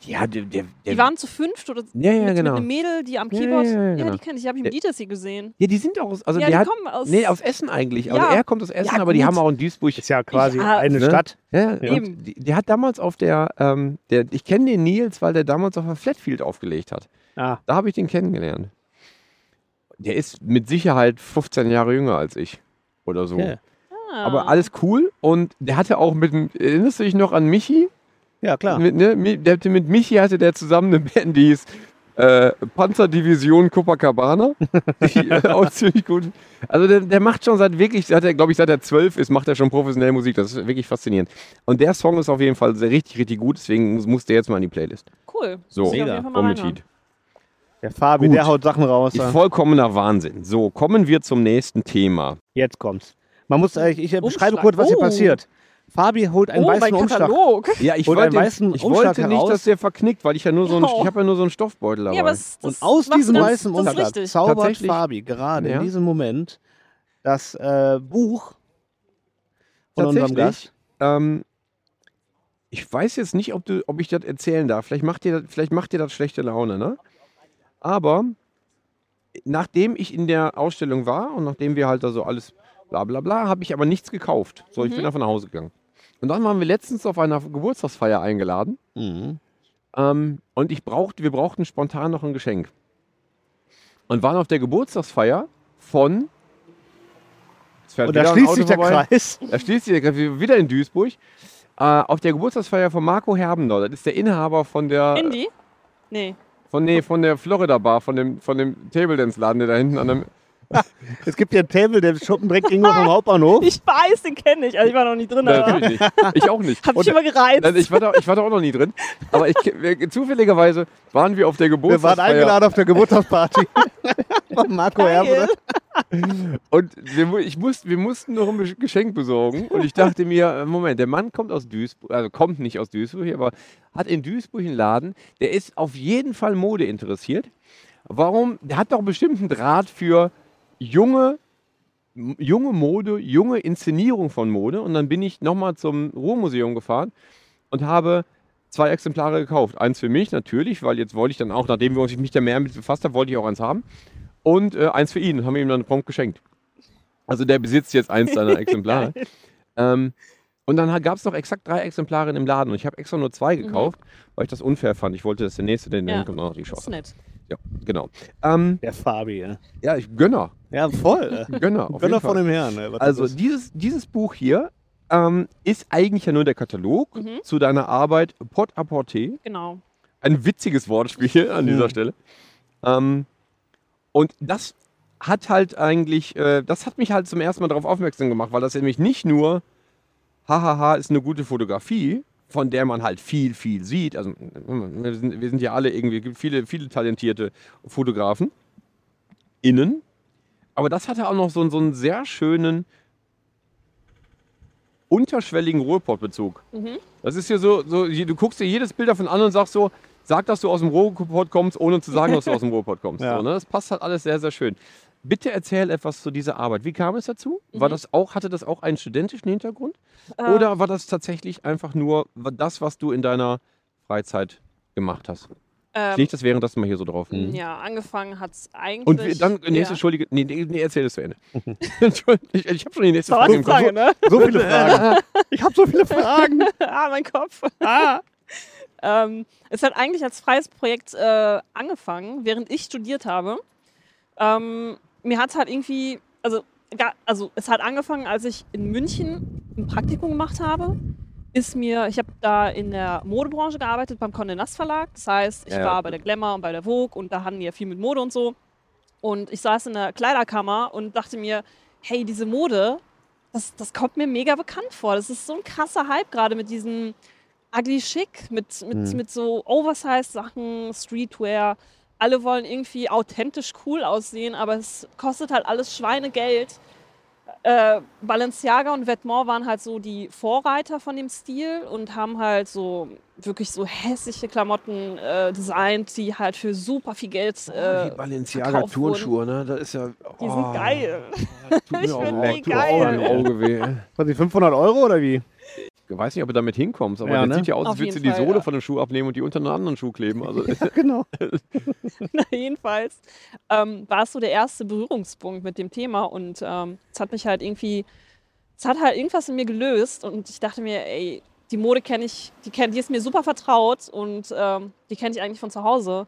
Ja, der, der, der, Die waren zu fünft oder Ja, ja, mit, genau. mit einem Mädel, die am Ja, Keyboard. ja, Ja, ja, genau. die kenne ich. Die habe ich im Der- Dietersee gesehen. ja, die sind auch, aus- also ja, der die hat, kommen aus. nee, aus Essen eigentlich. Also Ja. er kommt aus Essen, Ja, aber die haben auch in Duisburg Ist ja quasi Ja, eine ne? Stadt. Ja, Eben. die, die hat damals auf der, ähm, der ich kenne den Nils, weil der damals auf der Flatfield aufgelegt hat. Ah, Da habe ich den kennengelernt. Der ist mit Sicherheit 15 Jahre jünger als ich. Oder so. Aber alles cool. Und der hatte auch mit, dem- erinnerst du dich noch an Michi? ja, klar. Mit, ne, der, mit Michi hatte der zusammen eine Band, die hieß äh, Panzerdivision Copacabana. die, äh, auch ziemlich gut. Also der, der macht schon seit wirklich, seit er, glaube ich, seit er zwölf ist, macht er schon professionell Musik. Das ist wirklich faszinierend. Und der Song ist auf jeden Fall sehr, richtig, richtig gut. Deswegen muss, muss der jetzt mal in die Playlist. cool. So. Heat. Der Fabi, Gut. der haut Sachen raus. Vollkommener Wahnsinn. So, kommen wir zum nächsten Thema. Jetzt kommt's. Man muss, äh, ich, ich beschreibe Umschlag. kurz, was hier Oh. passiert. Fabi holt einen Oh, weißen mein Umschlag. Katalog. Ja, ich einen wollte, weißen ich Umschlag wollte nicht, dass der verknickt, weil ich ja nur so ein, Oh. ich habe ja nur so einen Stoffbeutel dabei. Ja, das Und aus diesem ganz- weißen das ist Umschlag zaubert. Fabi gerade Ja. in diesem Moment das äh, Buch von unserem Gast. Ähm, ich weiß jetzt nicht, ob, du, ob ich das erzählen darf. Vielleicht macht, dir das, vielleicht macht dir das schlechte Laune, ne? Aber nachdem ich in der Ausstellung war und nachdem wir halt da so alles bla bla bla, habe ich aber nichts gekauft. So, ich bin einfach nach Hause gegangen. Und dann waren wir letztens auf einer Geburtstagsfeier eingeladen Mhm. ähm, und ich brauchte, wir brauchten spontan noch ein Geschenk. Und waren auf der Geburtstagsfeier von. Und da schließt sich der vorbei. Kreis. Da schließt sich der Kreis. wieder in Duisburg. Äh, auf der Geburtstagsfeier von Marco Herbender. Das ist der Inhaber von der, Indie? Nee. von, nee, von der Florida Bar, von dem, von dem Table Dance Laden, der da hinten an dem. Es gibt hier ein Table, der Schuppen direkt gegenüber vom Hauptbahnhof. Ich weiß, den kenne ich. Also ich war noch nie drin. Nein, nicht. Ich auch nicht. Hab Und- ich immer gereizt. Nein, ich, war da, ich war da auch noch nie drin. Aber ich, wir- zufälligerweise waren wir auf der Wir waren eingeladen auf der Geburtstagsparty von Marco. Herbert. Und wir, ich musste, wir mussten noch ein Geschenk besorgen. Und ich dachte mir, äh, Moment, der Mann kommt aus Duisburg, also kommt nicht aus Duisburg, aber hat in Duisburg einen Laden, der ist auf jeden Fall Mode interessiert. Warum? Der hat doch bestimmt einen Draht für junge, junge Mode, junge Inszenierung von Mode. Und dann bin ich nochmal zum Ruhrmuseum gefahren und habe zwei Exemplare gekauft. Eins für mich natürlich, weil jetzt wollte ich dann auch, nachdem wir uns mich da mehr mit befasst haben, wollte ich auch eins haben. Und äh, eins für ihn und haben ihm dann prompt geschenkt. Also der besitzt jetzt eins seiner Exemplare. ähm, und dann gab es noch exakt drei Exemplare dem Laden und ich habe extra nur zwei gekauft, weil ich das unfair fand. Ich wollte, dass der nächste, der Ja. kommt, auch noch die das Chance ist hat. nett. Ja, genau. Ähm, Der Fabi, ja. ja, ich Gönner. Ja, voll. Gönner. Auf Gönner jeden von dem Herrn. ey, was Also dieses, dieses Buch hier ähm, ist eigentlich ja nur der Katalog Mhm. zu deiner Arbeit Pot à Porter. Genau. Ein witziges Wortspiel an dieser Mhm. Stelle. Ähm, und das hat halt eigentlich, äh, das hat mich halt zum ersten Mal darauf aufmerksam gemacht, weil das nämlich nicht nur, hahaha, ist eine gute Fotografie, von der man halt viel, viel sieht. Also wir sind, wir sind ja alle irgendwie, gibt viele, viele talentierte Fotografen innen. Aber das hatte auch noch so, einen- so einen sehr schönen unterschwelligen Ruhrpott-Bezug. Mhm. Das ist hier so, so, du guckst dir jedes Bild davon an und sagst so, sag, dass du aus dem Ruhrpott kommst, ohne zu sagen, dass du aus dem Ruhrpott kommst. Ja. So, ne? Das passt halt alles sehr, sehr schön. Bitte erzähl etwas zu dieser Arbeit. Wie kam es dazu? Mhm. War das auch, hatte das auch einen studentischen Hintergrund? Äh, Oder war das tatsächlich einfach nur das, was du in deiner Freizeit gemacht hast? ähm, Ich das währenddessen mal hier so drauf. Ja, angefangen hat es eigentlich. Und dann, nächste, ja. Entschuldige, nee, nee, erzähl es zu Ende. Entschuldige, ich, ich habe schon die nächste Das Frage Frage, Kopf. ne? So viele Fragen. Ich habe so viele Fragen. ah, mein Kopf. Ah. ähm, es hat eigentlich als freies Projekt äh, angefangen, während ich studiert habe. Ähm, mir hat es halt irgendwie, also, also es hat angefangen, als ich in München ein Praktikum gemacht habe. Ist mir, ich habe da in der Modebranche gearbeitet beim Condé Nast Verlag. Das heißt, ich Ja, war bei der Glamour und bei der Vogue und da hatten die ja viel mit Mode und so. Und ich saß in der Kleiderkammer und dachte mir, hey, diese Mode, das, das kommt mir mega bekannt vor. Das ist so ein krasser Hype gerade mit diesem ugly chic, mit, mit, Mhm. mit so oversized Sachen, Streetwear. Alle wollen irgendwie authentisch cool aussehen, aber es kostet halt alles Schweinegeld. Äh, Balenciaga und Vetements waren halt so die Vorreiter von dem Stil und haben halt so wirklich so hässliche Klamotten äh, designt, die halt für super viel Geld äh, die Balenciaga. Turnschuhe, ne? Das ist ja. Die sind geil. Tut Ich mir auch, find leid, die geil. Auge weh. Was, die 500 Euro oder wie? Ich weiß nicht, ob du damit hinkommst, aber Ja, das ne? sieht ja aus, als würdest du die Fall, Sohle ja. von dem Schuh abnehmen und die unter einen anderen Schuh kleben. Also, Genau. Na, jedenfalls ähm, war es so der erste Berührungspunkt mit dem Thema und ähm, es hat mich halt irgendwie, es hat halt irgendwas in mir gelöst und ich dachte mir, ey, die Mode kenne ich, die, kenn, die ist mir super vertraut und ähm, die kenne ich eigentlich von zu Hause.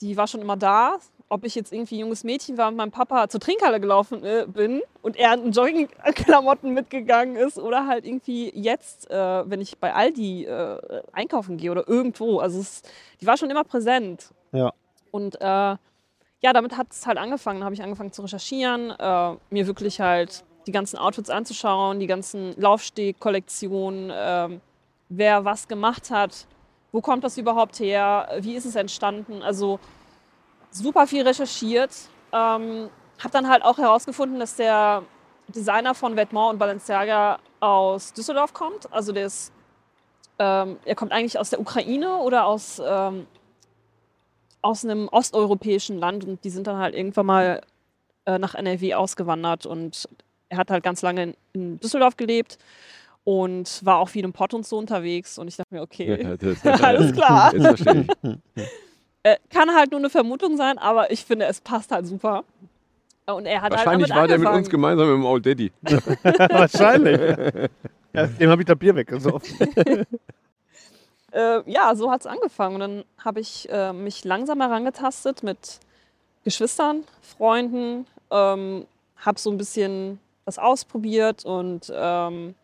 Die war schon immer da. Ob ich jetzt irgendwie junges Mädchen war und meinem Papa zur Trinkhalle gelaufen äh, bin und er in Joggingklamotten mitgegangen ist oder halt irgendwie jetzt, äh, wenn ich bei Aldi äh, einkaufen gehe oder irgendwo. Also es, die war schon immer präsent. Ja. Und äh, ja, damit hat es halt angefangen. Da habe ich angefangen zu recherchieren, äh, mir wirklich halt die ganzen Outfits anzuschauen, die ganzen Laufsteg-Kollektionen, ähm, wer was gemacht hat, wo kommt das überhaupt her, wie ist es entstanden. Also super viel recherchiert. Ähm, habe dann halt auch herausgefunden, dass der Designer von Vetements und Balenciaga aus Düsseldorf kommt. Also der ist, ähm, er kommt eigentlich aus der Ukraine oder aus, ähm, aus einem osteuropäischen Land und die sind dann halt irgendwann mal äh, nach NRW ausgewandert und er hat halt ganz lange in, in Düsseldorf gelebt und war auch viel im Pott und so unterwegs und ich dachte mir, okay, alles klar. Äh, kann halt nur eine Vermutung sein, aber ich finde, es passt halt super. Und er hat Wahrscheinlich halt war der damit mit uns angefangen. gemeinsam im Old Daddy. Wahrscheinlich. Ja, dem habe ich das Bier weggesoffen. Äh, ja, so hat es angefangen. Und dann habe ich äh, mich langsam herangetastet mit Geschwistern, Freunden, ähm, habe so ein bisschen was ausprobiert und ähm,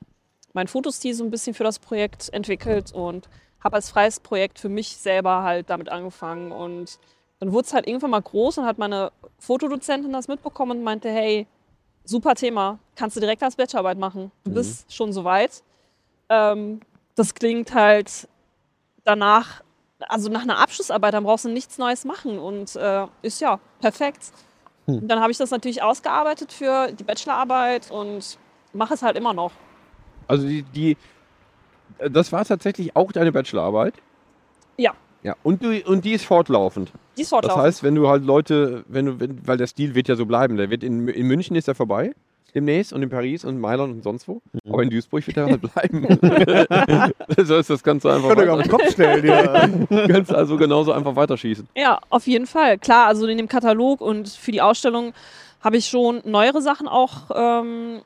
mein Fotostil so ein bisschen für das Projekt entwickelt und habe als freies Projekt für mich selber halt damit angefangen. Und dann wurde es halt irgendwann mal groß und hat meine Fotodozentin das mitbekommen und meinte, hey, super Thema, kannst du direkt als Bachelorarbeit machen. Du bist schon so weit. Ähm, das klingt halt danach, also nach einer Abschlussarbeit, dann brauchst du nichts Neues machen und äh, ist ja perfekt. Und dann habe ich das natürlich ausgearbeitet für die Bachelorarbeit und mache es halt immer noch. Also die, die, das war tatsächlich auch deine Bachelorarbeit? Ja. Ja, und, du, und die ist fortlaufend. Die ist Das fortlaufend. heißt, wenn du halt Leute, wenn du, wenn, weil der Stil wird ja so bleiben, der wird in, in München ist er vorbei demnächst und in Paris und Mailand und sonst wo. Aber in Duisburg wird er halt bleiben. so ist das Ganze einfach. Könnt ihr auf den. Kopf stellen. Ja. Kannst also genauso einfach weiterschießen. Ja, auf jeden Fall. Klar, also in dem Katalog und für die Ausstellung habe ich schon neuere Sachen auch ähm,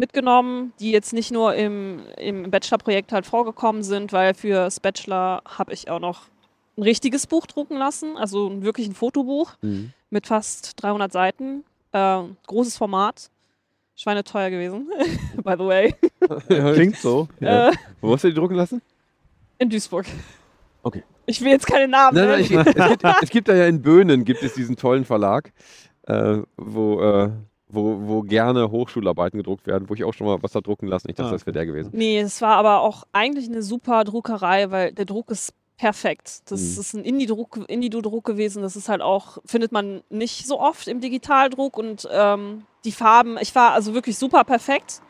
mitgenommen, die jetzt nicht nur im, im Bachelor-Projekt halt vorgekommen sind, weil fürs Bachelor habe ich auch noch ein richtiges Buch drucken lassen, also wirklich ein Fotobuch Mhm. mit fast 300 Seiten. Äh, großes Format. Schweineteuer gewesen, by the way. Klingt so. Ja. Äh, Wo hast du die drucken lassen? in Duisburg. Okay. Ich will jetzt keine Namen Nein, nein, nennen. ich, es, gibt, es gibt da ja in Böhnen gibt es diesen tollen Verlag, äh, wo, äh, wo, wo gerne Hochschularbeiten gedruckt werden, wo ich auch schon mal was da drucken lassen. Ich dachte, Ah. das wäre der gewesen. Nee, es war aber auch eigentlich eine super Druckerei, weil der Druck ist perfekt. Das Mhm. ist ein Indie-Druck Indie gewesen. Das ist halt auch, findet man nicht so oft im Digitaldruck und ähm, die Farben, ich war also wirklich super perfekt.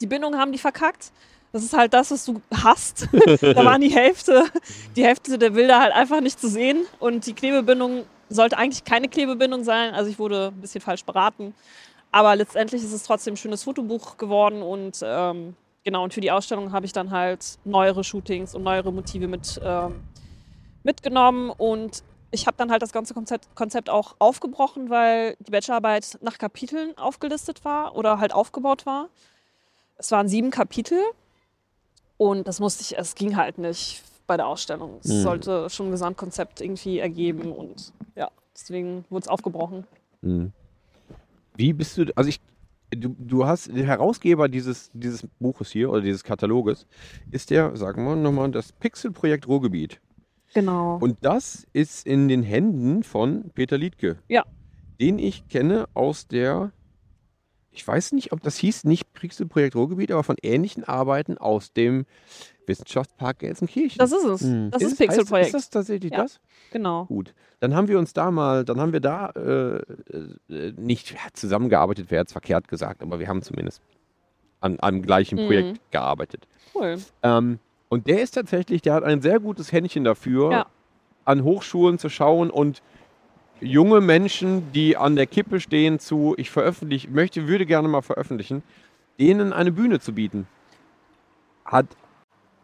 Die Bindungen haben die verkackt. Das ist halt das, was du hast. da waren die Hälfte, die Hälfte der Bilder halt einfach nicht zu sehen und die Klebebindung sollte eigentlich keine Klebebindung sein. Also ich wurde ein bisschen falsch beraten. Aber letztendlich ist es trotzdem ein schönes Fotobuch geworden und ähm, genau, und für die Ausstellung habe ich dann halt neuere Shootings und neuere Motive mit, ähm, mitgenommen und ich habe dann halt das ganze Konzept, Konzept auch aufgebrochen, weil die Bachelorarbeit nach Kapiteln aufgelistet war oder halt aufgebaut war. Es waren sieben Kapitel und das musste ich, es ging halt nicht bei der Ausstellung. Es Mhm. sollte schon ein Gesamtkonzept irgendwie ergeben und ja, deswegen wurde es aufgebrochen. Mhm. Wie bist du, also ich, du, du hast, der Herausgeber dieses, dieses Buches hier oder dieses Kataloges ist der, sagen wir nochmal, das Pixel-Projekt Ruhrgebiet. Genau. Und das ist in den Händen von Peter Liedke. Ja. Den ich kenne aus der, ich weiß nicht, ob das hieß, nicht Pixel-Projekt Ruhrgebiet, aber von ähnlichen Arbeiten aus dem Wissenschaftspark Gelsenkirchen. das ist es. Mhm. Das ist, heißt- Pixelprojekt. Ist das tatsächlich Ja. das? Genau. Gut. Dann haben wir uns da mal, dann haben wir da äh, äh, nicht zusammengearbeitet, wäre jetzt verkehrt gesagt, aber wir haben zumindest an einem gleichen Mhm. Projekt gearbeitet. Cool. Ähm, und der ist tatsächlich, der hat ein sehr gutes Händchen dafür, Ja. an Hochschulen zu schauen und junge Menschen, die an der Kippe stehen zu, ich veröffentliche, möchte, würde gerne mal veröffentlichen, denen eine Bühne zu bieten. Hat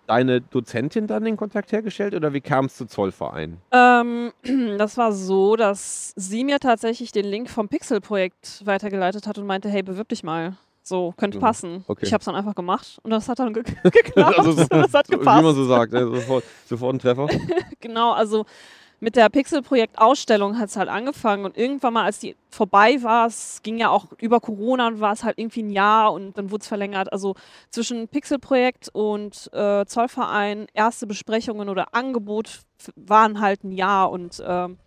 deine Dozentin dann den Kontakt hergestellt oder wie kam es zu Zollverein? Ähm, das war so, dass sie mir tatsächlich den Link vom Pixel-Projekt weitergeleitet hat und meinte, hey, bewirb dich mal. So, könnte Mhm. passen. Okay. Ich habe es dann einfach gemacht und das hat dann ge geklappt. Also so- das hat So, wie gepasst. man so sagt, ne? sofort, sofort ein Treffer. Genau, also mit der Pixel-Projekt-Ausstellung hat es halt angefangen und irgendwann mal, als die vorbei war, es ging ja auch über Corona und war es halt irgendwie ein Jahr und dann wurde es verlängert. Also zwischen Pixel-Projekt und äh, Zollverein, erste Besprechungen oder Angebot waren halt ein Jahr und ähm,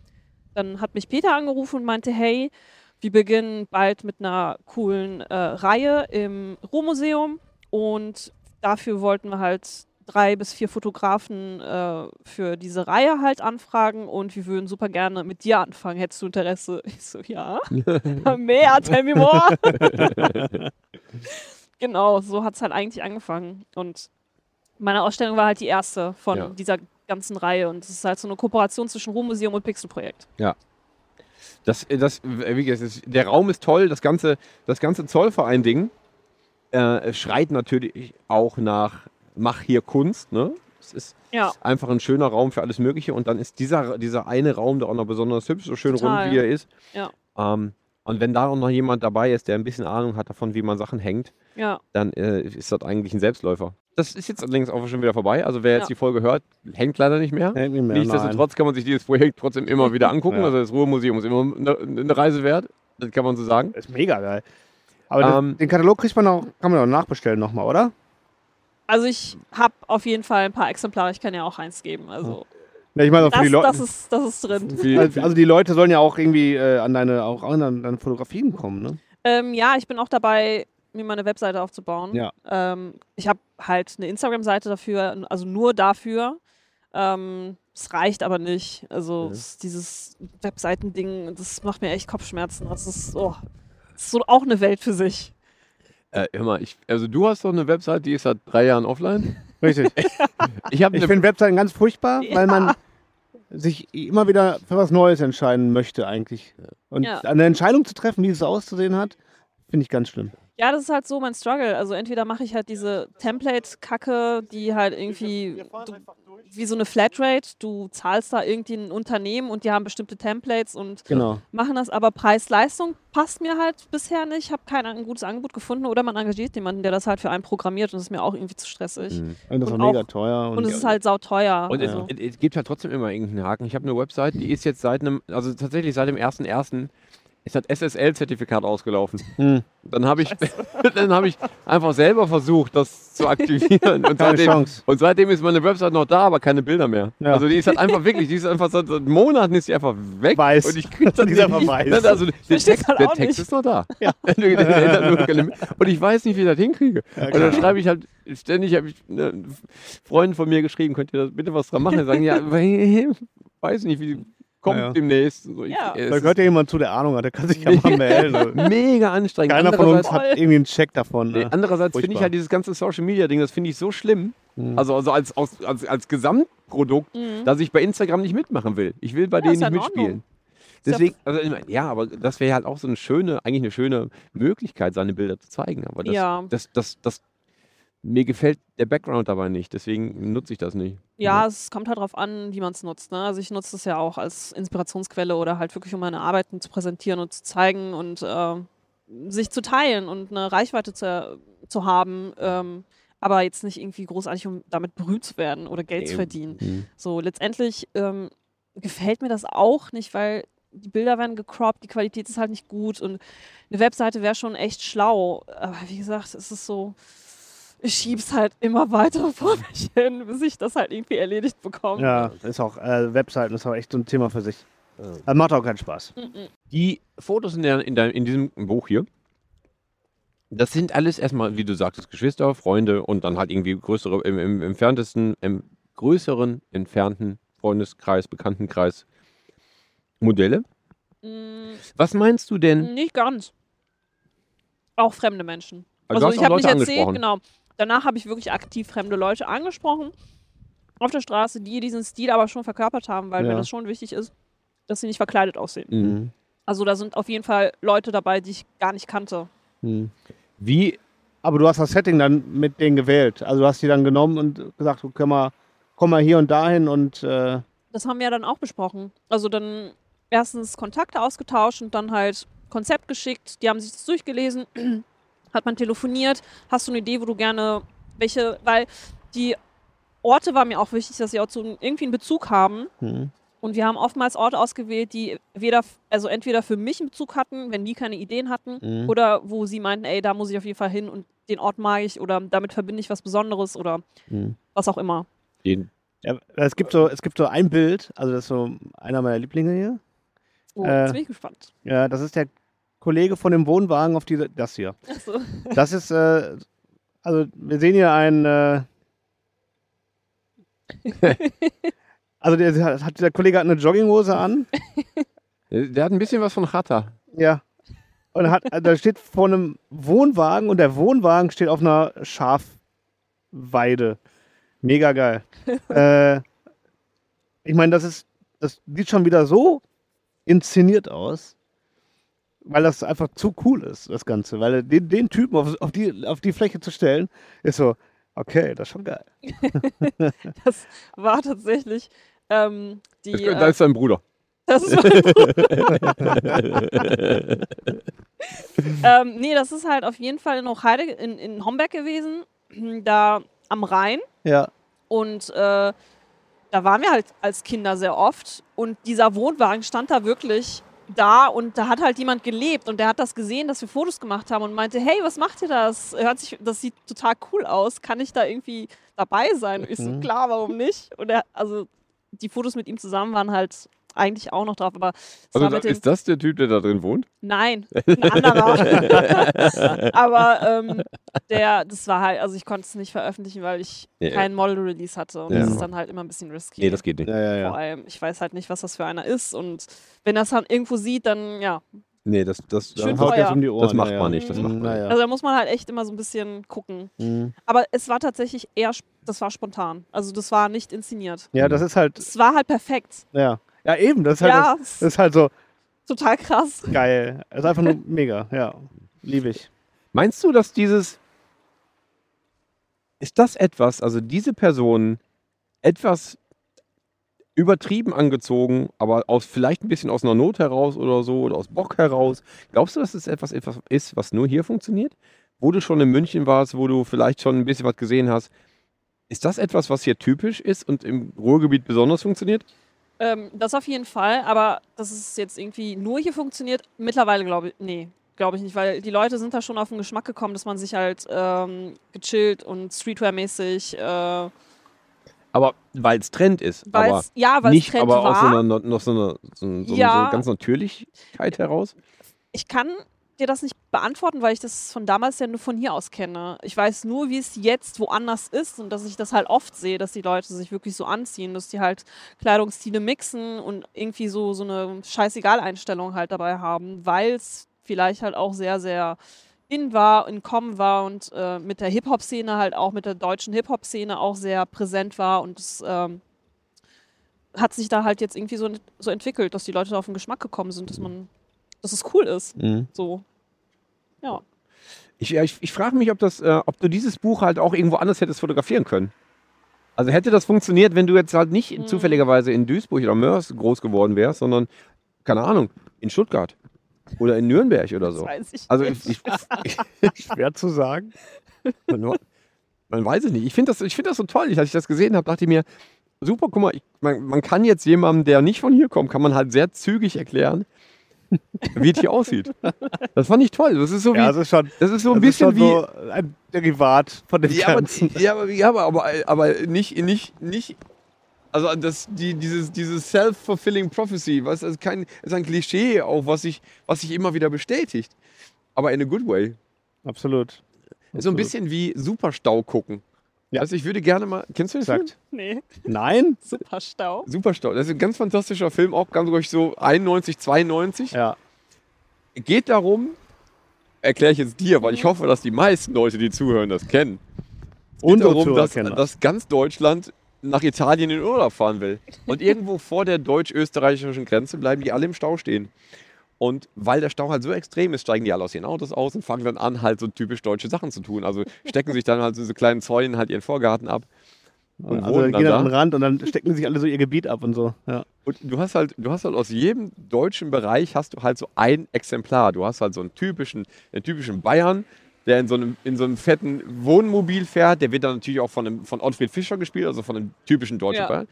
dann hat mich Peter angerufen und meinte, hey, wir beginnen bald mit einer coolen äh, Reihe im Ruhrmuseum und dafür wollten wir halt drei bis vier Fotografen äh, für diese Reihe halt anfragen und wir würden super gerne mit dir anfangen. Hättest du Interesse? Ich so, ja. Mehr, tell me more. genau, so hat es halt eigentlich angefangen. Und meine Ausstellung war halt die erste von Ja. dieser ganzen Reihe und es ist halt so eine Kooperation zwischen Ruhrmuseum und Pixelprojekt. Das, das, wie gesagt, der Raum ist toll, das ganze, das ganze Zollverein-Ding äh, schreit natürlich auch nach Mach hier Kunst, ne? Es ist Ja, einfach ein schöner Raum für alles Mögliche und dann ist dieser, dieser eine Raum da auch noch besonders hübsch, so schön Total. rund wie er ist. Ja. Ähm, und wenn da auch noch jemand dabei ist, der ein bisschen Ahnung hat davon, wie man Sachen hängt, ja, dann äh, ist das eigentlich ein Selbstläufer. Das ist jetzt allerdings auch schon wieder vorbei. Also wer jetzt die Folge hört, hängt leider nicht mehr. Hängt nicht mehr, nein. Nichtsdestotrotz kann man sich dieses Projekt trotzdem immer wieder angucken. Ja. Also das Ruhrmuseum ist immer eine, eine Reise wert. Das kann man so sagen. Das ist mega geil. Aber das, Ähm, den Katalog kriegt man auch, kann man auch nachbestellen nochmal, oder? Also ich habe auf jeden Fall ein paar Exemplare. Ich kann ja auch eins geben. Also Ja, ich meine, auch für das, die Leute. das, ist, das ist drin. Wie, Also, also die Leute sollen ja auch irgendwie äh, an deine auch an deine Fotografien kommen, ne? Ähm, ja, ich bin auch dabei, mir meine Webseite aufzubauen. Ja. Ähm, ich habe halt eine Instagram-Seite dafür, also nur dafür. Ähm, es reicht aber nicht. Also Ja. es- dieses Webseitending, das macht mir echt Kopfschmerzen. Das ist, oh, das ist so auch eine Welt für sich. Äh, hör mal, ich, also du hast doch eine Website, die ist seit drei Jahren offline. Richtig. Ich habe Ich eine finde Webseiten ganz furchtbar, Ja. weil man sich immer wieder für was Neues entscheiden möchte eigentlich. Und Ja. eine Entscheidung zu treffen, wie es auszusehen hat, finde ich ganz schlimm. Ja, das ist halt so mein Struggle. Also entweder mache ich halt diese Template-Kacke, die halt irgendwie du, wie so eine Flatrate. Du zahlst da irgendwie ein Unternehmen und die haben bestimmte Templates und Genau. machen das, aber Preis-Leistung passt mir halt bisher nicht. Ich habe kein ein gutes Angebot gefunden oder man engagiert jemanden, der das halt für einen programmiert und das ist mir auch irgendwie zu stressig. Mhm. Und das ist Und auch mega teuer. Und, Und es ist halt sauteuer. Und also. es, es, es gibt halt trotzdem immer irgendeinen Haken. Ich habe eine Website, die ist jetzt seit einem, also tatsächlich seit dem 1.1. ist das SSL-Zertifikat ausgelaufen. Hm. Dann habe ich, dann habe ich einfach selber versucht, das zu aktivieren. Und Keine seitdem, Chance. und seitdem ist meine Website noch da, aber keine Bilder mehr. Ja. Also die ist halt einfach wirklich, die ist einfach seit, seit Monaten ist die einfach weg. Weiß. Und ich krieg das Die ist nicht. einfach weiß. Also der Text, halt der Text ist noch da. und ich weiß nicht, wie ich das hinkriege. und dann schreibe ich halt ständig, habe ich ne, Freunden von mir geschrieben, könnt ihr das bitte was dran machen? Die sagen, ja, weiß nicht, wie kommt Ja, ja. demnächst. So, ich, Ja. Da gehört ja jemand zu, der Ahnung hat, der kann sich ja mal melden. mega anstrengend. Keiner von uns hat irgendwie einen Check davon. Nee, Ne? andererseits finde ich halt dieses ganze Social Media Ding, das finde ich so schlimm. Mhm. Also, also als, als, als, als Gesamtprodukt, Mhm. dass ich bei Instagram nicht mitmachen will. Ich will bei Ja, denen nicht mitspielen. Deswegen, also ich meine, ja, aber das wäre halt auch so eine schöne, eigentlich eine schöne Möglichkeit, seine Bilder zu zeigen. Aber das, Ja. das, das, das, mir gefällt der Background dabei nicht, deswegen nutze ich das nicht. Ja, es kommt halt drauf an, wie man es nutzt. Ne? Also ich nutze es ja auch als Inspirationsquelle oder halt wirklich, um meine Arbeiten zu präsentieren und zu zeigen und äh, sich zu teilen und eine Reichweite zu, zu haben. Ähm, aber jetzt nicht irgendwie großartig, um damit berühmt zu werden oder Geld zu Eben. verdienen. Mhm. So, letztendlich ähm, gefällt mir das auch nicht, weil die Bilder werden gecroppt, die Qualität ist halt nicht gut und eine Webseite wäre schon echt schlau. Aber wie gesagt, es ist so, ich schieb's halt immer weiter vor mich hin, bis ich das halt irgendwie erledigt bekomme. Ja, ist auch, äh, Webseiten ist auch echt so ein Thema für sich. Das macht auch keinen Spaß. Mhm. Die Fotos in, der, in, der, in diesem Buch hier, das sind alles erstmal, wie du sagtest, Geschwister, Freunde und dann halt irgendwie größere, im, im entferntesten, im größeren, entfernten Freundeskreis, Bekanntenkreis Modelle. Mm, Was meinst du denn? Nicht ganz. Auch fremde Menschen. Also Also, ich habe nicht Leute erzählt, genau. Danach habe ich wirklich aktiv fremde Leute angesprochen auf der Straße, die diesen Stil aber schon verkörpert haben, weil Ja. mir das schon wichtig ist, dass sie nicht verkleidet aussehen. Mhm. Also da sind auf jeden Fall Leute dabei, die ich gar nicht kannte. Wie, Aber du hast das Setting dann mit denen gewählt. Also du hast die dann genommen und gesagt, komm mal, komm mal hier und dahin und äh, Das haben wir ja dann auch besprochen. Also dann erstens Kontakte ausgetauscht und dann halt Konzept geschickt. Die haben sich das durchgelesen, hat man telefoniert. Hast du eine Idee, wo du gerne welche, weil die Orte war mir auch wichtig, dass sie auch so irgendwie einen Bezug haben. hm. Und wir haben oftmals Orte ausgewählt, die weder, also entweder für mich einen Bezug hatten, wenn die keine Ideen hatten, Mhm. oder wo sie meinten, ey, da muss ich auf jeden Fall hin und den Ort mag ich oder damit verbinde ich was Besonderes oder Mhm. was auch immer. den, ja, es gibt so, es gibt so ein Bild, also das ist so einer meiner Lieblinge hier. Oh, Äh, jetzt bin ich gespannt. Ja, das ist der Kollege von dem Wohnwagen auf diese, das hier. Achso. Das ist, äh, also wir sehen hier einen, äh, also der, hat, der Kollege hat eine Jogginghose an, der hat ein bisschen was von Chata. ja, und hat, da steht vor einem Wohnwagen und der Wohnwagen steht auf einer Schafweide. Mega geil. äh, ich meine, das ist, das sieht schon wieder so inszeniert aus, weil das einfach zu cool ist, das Ganze. Weil den, den Typen auf, auf, die, auf die Fläche zu stellen, ist so, okay, das ist schon geil. Das war tatsächlich ähm, die. Das, da äh, ist sein Bruder. das ist mein ähm, nee, das ist halt auf jeden Fall in Hochheide, in, in Homberg gewesen, da am Rhein. Ja. Und äh, da waren wir halt als Kinder sehr oft. Und dieser Wohnwagen stand da wirklich da und da hat halt jemand gelebt und der hat das gesehen, dass wir Fotos gemacht haben und meinte, hey, was macht ihr das? Hört sich, das sieht total cool aus. Kann ich da irgendwie dabei sein? Und ich so, Mhm. klar, warum nicht? Und er, also die Fotos mit ihm zusammen waren halt eigentlich auch noch drauf, aber Also ist das der Typ, der da drin wohnt? Nein, ein anderer. Aber ähm, der, das war halt, also ich konnte es nicht veröffentlichen, weil ich Ja. keinen Model-Release hatte. Und Ja. das ist dann halt immer ein bisschen risky. Nee, das geht nicht. Ja, ja, Vor ja. allem, ich weiß halt nicht, was das für einer ist. Und wenn das dann irgendwo sieht, dann ja. Nee, das, das, Schön Haut jetzt um die Ohren. das macht ja, man ja. nicht. Das Mhm. macht man nicht. Naja. Also da muss man halt echt immer so ein bisschen gucken. Mhm. Aber es war tatsächlich eher, das war spontan. Also das war nicht inszeniert. ja, das ist halt, Es war halt perfekt. ja. Ja, eben, das ist halt, Ja, das, das ist halt so total krass. geil. Das ist einfach nur mega, ja. Liebe ich. Meinst du, dass dieses. Ist das etwas, also diese Person etwas übertrieben angezogen, aber aus vielleicht ein bisschen aus einer Not heraus oder so oder aus Bock heraus. Glaubst du, dass es etwas, etwas ist, was nur hier funktioniert? Wo du schon in München warst, wo du vielleicht schon ein bisschen was gesehen hast. Ist das etwas, was hier typisch ist und im Ruhrgebiet besonders funktioniert? Ähm, das auf jeden Fall, aber dass es jetzt irgendwie nur hier funktioniert, mittlerweile glaube ich, nee, glaube ich nicht, weil die Leute sind da schon auf den Geschmack gekommen, dass man sich halt ähm, gechillt und Streetwear-mäßig, äh, Aber weil es Trend ist. aber weil's, ja, weil es Trend aber war. aus so einer, noch so einer so, Ja. so ganz Natürlichkeit heraus. Ich kann dir das nicht beantworten, weil ich das von damals ja nur von hier aus kenne. Ich weiß nur, wie es jetzt woanders ist und dass ich das halt oft sehe, dass die Leute sich wirklich so anziehen, dass die halt Kleidungsstile mixen und irgendwie so, so eine Scheißegal-Einstellung halt dabei haben, weil es vielleicht halt auch sehr, sehr in war, in kommen war und äh, mit der Hip-Hop-Szene halt auch, mit der deutschen Hip-Hop-Szene auch sehr präsent war und es ähm, hat sich da halt jetzt irgendwie so, so entwickelt, dass die Leute da auf den Geschmack gekommen sind, dass man, dass es cool ist. So. Ja. Ich, ich, ich frage mich, ob, das, äh, ob du dieses Buch halt auch irgendwo anders hättest fotografieren können. Also hätte das funktioniert, wenn du jetzt halt nicht Mhm. zufälligerweise in Duisburg oder Mörs groß geworden wärst, sondern, keine Ahnung, in Stuttgart oder in Nürnberg oder so. Das weiß ich Also nicht. ich, ich, Schwer zu sagen. man, man weiß es nicht. Ich finde das, ich find das so toll. Als ich das gesehen habe, dachte ich mir, super, guck mal, ich, man, man kann jetzt jemandem, der nicht von hier kommt, kann man halt sehr zügig erklären, wie es hier aussieht. Das fand ich toll. Das ist so wie, Ja, das ist schon, das ist so ein bisschen wie, so ein Derivat von dem Ja, aber, Ganzen. ja, aber, ja, aber, aber, aber nicht, nicht, nicht. Also das, die, dieses, dieses self-fulfilling prophecy, was ist kein, ist ein Klischee auch, was sich, was sich immer wieder bestätigt. Aber in a good way. Absolut. Ist so ein Absolut. bisschen wie Superstau gucken. Ja. Also ich würde gerne mal. Kennst du den Film? Exakt. Nee, Nein? super Stau. Superstau. Das ist ein ganz fantastischer Film, auch ganz ruhig so 91, 92. Ja. Geht darum, erkläre ich jetzt dir, weil ich hoffe, dass die meisten Leute, die zuhören, das kennen. Es geht Unsere darum, dass, dass ganz Deutschland nach Italien in Urlaub fahren will. Und irgendwo vor der deutsch-österreichischen Grenze bleiben die alle im Stau stehen. Und weil der Stau halt so extrem ist, steigen die alle aus ihren Autos aus und fangen dann an, halt so typisch deutsche Sachen zu tun. Also stecken sich dann halt so, so kleinen Zäunen halt ihren Vorgarten ab. Und also gehen dann an den da. Rand und dann stecken sich alle so ihr Gebiet ab und so. Ja. Und du hast halt, du hast halt aus jedem deutschen Bereich hast du halt so ein Exemplar. Du hast halt so einen typischen, einen typischen Bayern, der in so einem, in so einem fetten Wohnmobil fährt. Der wird dann natürlich auch von, einem, von Ottfried Fischer gespielt, also von einem typischen deutschen Ja. Bayern.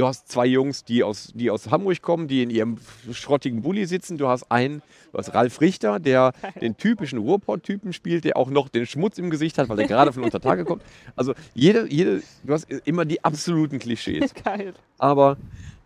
Du hast zwei Jungs, die aus, die aus Hamburg kommen, die in ihrem schrottigen Bulli sitzen. Du hast einen, du hast Ralf Richter, der den typischen Ruhrpott-Typen spielt, der auch noch den Schmutz im Gesicht hat, weil er gerade von unter Tage kommt. Also jede, jede, du hast immer die absoluten Klischees. Geil. Aber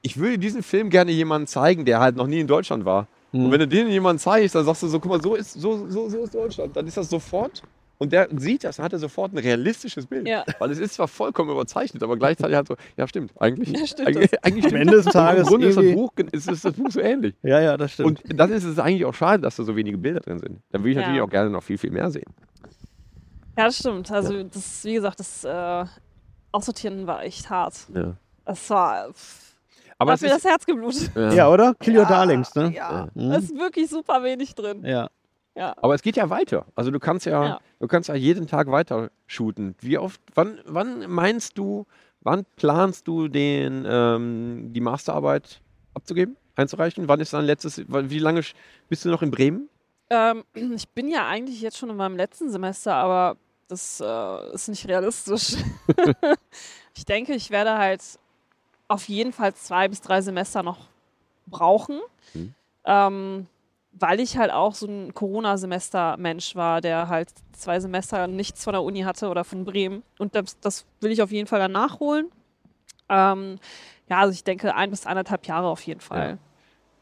ich würde diesen Film gerne jemandem zeigen, der halt noch nie in Deutschland war. Und wenn du den jemandem zeigst, dann sagst du so, guck mal, so ist, so, so, so ist Deutschland. Dann ist das sofort. Und der sieht das, dann hat er sofort ein realistisches Bild. Ja. Weil es ist zwar vollkommen überzeichnet, aber gleichzeitig halt so, ja stimmt, eigentlich. Ja, stimmt eigentlich, eigentlich Am stimmt Ende des. Tages Im Grunde ist das, Buch, ist, ist das Buch so ähnlich. ja, ja, das stimmt. Und dann ist es eigentlich auch schade, dass da so wenige Bilder drin sind. Dann würde ich Ja. natürlich auch gerne noch viel, viel mehr sehen. Ja, das stimmt. Also, das, wie gesagt, das äh, Aussortieren war echt hart. Ja. Das war. pff, Aber hat es mir ist, das Herz geblutet. ja, oder? Kill Your Darlings, ne? Ja, Mhm. da ist wirklich super wenig drin. Ja. Ja. Aber es geht ja weiter. Also du kannst ja, Ja. du kannst ja jeden Tag weiter shooten. Wie oft, wann, wann meinst du, wann planst du den, ähm, die Masterarbeit abzugeben, einzureichen? Wann ist dein letztes, wie lange bist du noch in Bremen? Ähm, ich bin ja eigentlich jetzt schon in meinem letzten Semester, aber das äh, ist nicht realistisch. ich denke, ich werde halt auf jeden Fall zwei bis drei Semester noch brauchen, Mhm. ähm, weil ich halt auch so ein Corona-Semester-Mensch war, der halt zwei Semester nichts von der Uni hatte oder von Bremen. Und das, das will ich auf jeden Fall dann nachholen. Ähm, ja, also ich denke ein bis eineinhalb Jahre auf jeden Fall.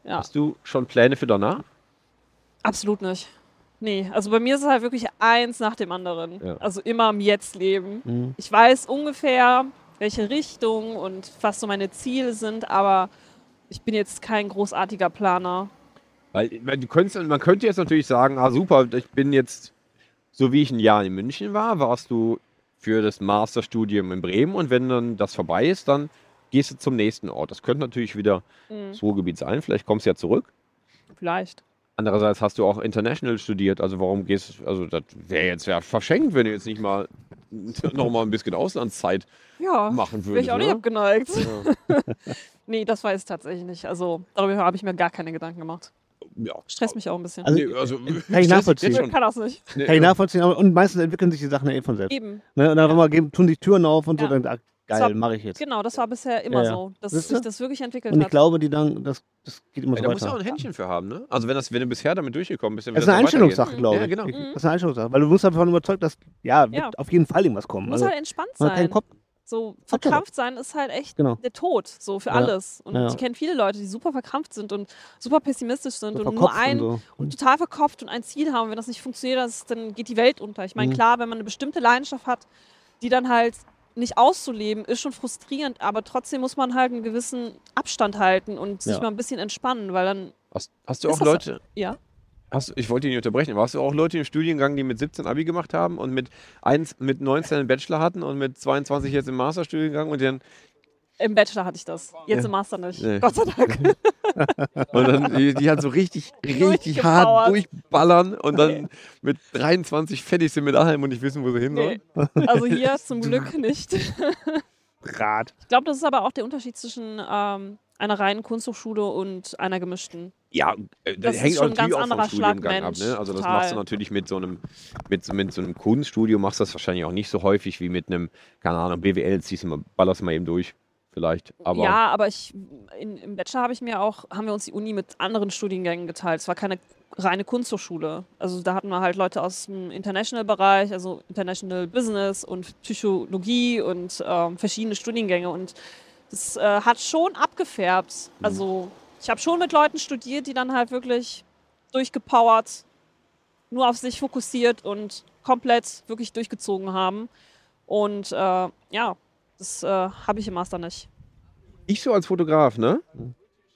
Ja. Hast du schon Pläne für danach? Absolut nicht. Nee, also bei mir ist es halt wirklich eins nach dem anderen. Ja. Also immer im Jetzt leben. Mhm. Ich weiß ungefähr, welche Richtung und was so meine Ziele sind, aber ich bin jetzt kein großartiger Planer. Weil, du könntest, man könnte jetzt natürlich sagen, ah super, ich bin jetzt, so wie ich ein Jahr in München war, warst du für das Masterstudium in Bremen und wenn dann das vorbei ist, dann gehst du zum nächsten Ort. Das könnte natürlich wieder Mhm. das Ruhrgebiet sein, vielleicht kommst du ja zurück. Vielleicht. Andererseits hast du auch International studiert, also warum gehst du, also das wäre jetzt ja verschenkt, wenn du jetzt nicht mal noch mal ein bisschen Auslandszeit Ja, machen wäre ich würdest. auch nicht ne? abgeneigt. Ja. Nee, das weiß ich tatsächlich nicht. Also darüber habe ich mir gar keine Gedanken gemacht. Ja. Stresst mich auch ein bisschen. Also, Nee, also, kann ich nachvollziehen. ich schon. kann das nicht. Nee, Kann ich nachvollziehen. Und meistens entwickeln sich die Sachen ja eh von selbst. Eben. Ne? Und dann ja. mal geben, tun die Türen auf und Ja. so, dann, ah, geil, mache ich jetzt. Genau, das war bisher immer Ja, ja. so, dass sich das wirklich entwickelt Und ich hat. glaube, die dann, das, das geht immer Ja, so da musst du auch weiter. ein Händchen für haben, ne? Also wenn, das, wenn du bisher damit durchgekommen bist, dann Das ist eine. Einstellungssache, glaube ich. Ja, genau. Ich- Das ist eine Einstellungssache. Weil du musst davon überzeugt, dass, ja, wird Ja. auf jeden Fall irgendwas kommen. muss Also, halt entspannt hat sein. Kopf. So er verkrampft sein ist halt echt Genau. der Tod, so für Ja. alles. Und Ja. ich kenne viele Leute, die super verkrampft sind und super pessimistisch sind So und nur ein und so. und total verkopft und ein Ziel haben. Wenn das nicht funktioniert, das, dann geht die Welt unter. Ich meine, Mhm. klar, wenn man eine bestimmte Leidenschaft hat, die dann halt nicht auszuleben, ist schon frustrierend, aber trotzdem muss man halt einen gewissen Abstand halten und sich Ja. mal ein bisschen entspannen, weil dann, Hast, hast du auch das- Leute, ja, hast, ich wollte dich nicht unterbrechen, hast du auch Leute im Studiengang, die mit 17 Abi gemacht haben und mit, 1, mit 19 einen Bachelor hatten und mit 22 jetzt im Masterstudiengang und dann, im Bachelor hatte ich das. Jetzt Ja. im Master nicht. Nee. Gott sei Dank. und dann die, die halt so richtig, richtig hart durchballern und dann mit 23 fertig sind mit allem und nicht wissen, wo sie hin sollen. Nee. Also hier zum Glück nicht. Rad. Ich glaube, das ist aber auch der Unterschied zwischen ähm, einer reinen Kunsthochschule und einer gemischten. Ja, äh, Das das hängt schon auch natürlich auch vom Studiengang ab. Ne? Also das total. machst du natürlich mit so einem, mit, so- mit so einem Kunststudio machst du das wahrscheinlich auch nicht so häufig wie mit einem, keine Ahnung, BWL ziehst du mal, ballerst du mal eben durch, vielleicht. Aber ja, aber ich in, im Bachelor habe ich mir auch, haben wir uns die Uni mit anderen Studiengängen geteilt. Es war keine reine Kunsthochschule. Also da hatten wir halt Leute aus dem International-Bereich, also International Business und Psychologie und ähm, verschiedene Studiengänge. Und das äh, hat schon abgefärbt. Mhm. Also ich habe schon mit Leuten studiert, die dann halt wirklich durchgepowert, nur auf sich fokussiert und komplett wirklich durchgezogen haben. Und äh, ja, das äh, habe ich im Master nicht. ich so als Fotograf, ne?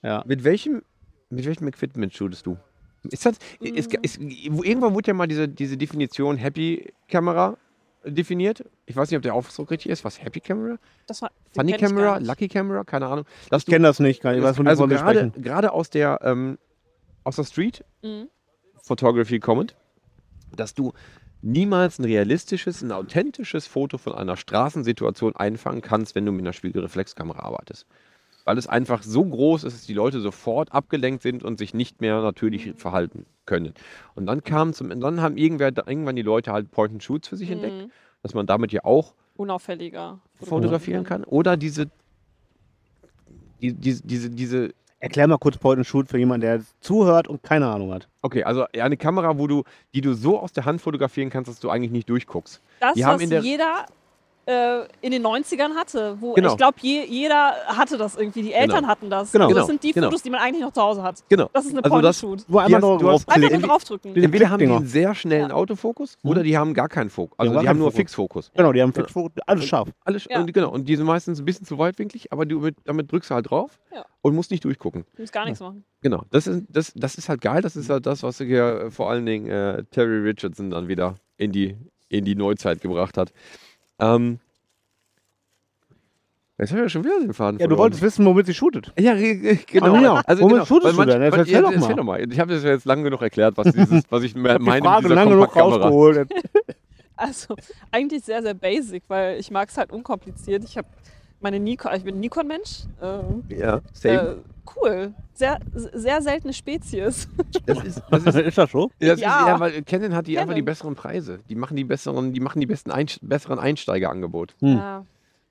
Ja. Mit welchem, mit welchem Equipment shootest du? Ist das, ist, Mhm. ist, irgendwann wurde ja mal diese, diese Definition Happy Camera definiert. Ich weiß nicht, ob der Ausdruck richtig ist. Was Happy Camera? Das war, Funny Camera? Lucky Camera? Keine Ahnung. Dass Ich kenne das nicht, kann ich weiß, von also gerade, gerade aus der ähm, aus der Street Mhm. Photography kommend, dass du niemals ein realistisches, ein authentisches Foto von einer Straßensituation einfangen kannst, wenn du mit einer Spiegelreflexkamera arbeitest. Weil es einfach so groß ist, dass die Leute sofort abgelenkt sind und sich nicht mehr natürlich verhalten können. Und dann kam zum, dann haben irgendwer, irgendwann die Leute halt Point-and-Shoots für sich entdeckt, Mhm. dass man damit ja auch Unauffälliger. fotografieren kann. Oder diese, die, diese, diese, diese Erklär mal kurz Point and Shoot für jemanden, der zuhört und keine Ahnung hat. Okay, also eine Kamera, wo du, die du so aus der Hand fotografieren kannst, dass du eigentlich nicht durchguckst. Das, Die haben was in der- jeder äh, in den 90ern hatte. Wo, Genau. Ich glaube, je, jeder hatte das irgendwie. Die Eltern Genau. hatten das. Genau. Das Genau. sind die Genau. Fotos, die man eigentlich noch zu Hause hat. Genau. Das ist eine Also das-. Wo Die einmal hast- hast- Einfach nur draufdrücken. Entweder haben die einen sehr schnellen Autofokus oder die haben gar keinen Fokus. Also Ja, die haben nur Fokus. Fixfokus. Genau, die haben Fixfokus, alles scharf. Alles, Ja. und, genau, und die sind meistens ein bisschen zu weitwinklig, aber du mit, damit drückst du halt drauf Ja. und musst nicht durchgucken. Du musst gar nichts machen. Genau, das ist, das, das ist halt geil. Das ist halt das, was hier vor allen Dingen äh, Terry Richardson dann wieder in die, in die Neuzeit gebracht hat. Ähm, jetzt haben wir schon wieder den Faden Ja, du verloren. wolltest wissen, womit sie shootet. Ja, genau. Ah, ja. Also, Womit genau. shootest weil du denn? Jetzt erzähl ja, doch erzähl mal. doch mal. Ich habe das ja jetzt lange genug erklärt, was, dieses, was ich me- Ich meine hab die Frage lange genug rausgeholt. Also eigentlich sehr, sehr basic, weil ich mag es halt unkompliziert. Ich habe meine Nikon, ich bin ein Nikon-Mensch. Äh, Ja, same. äh, cool. Sehr, sehr seltene Spezies. das ist, das ist, ist das so? das Ja. ist, ja, weil Canon hat die einfach die Canon. besseren Preise. Die machen die besseren, die machen die besten Einst besseren Einsteigerangebot. Hm. Ja,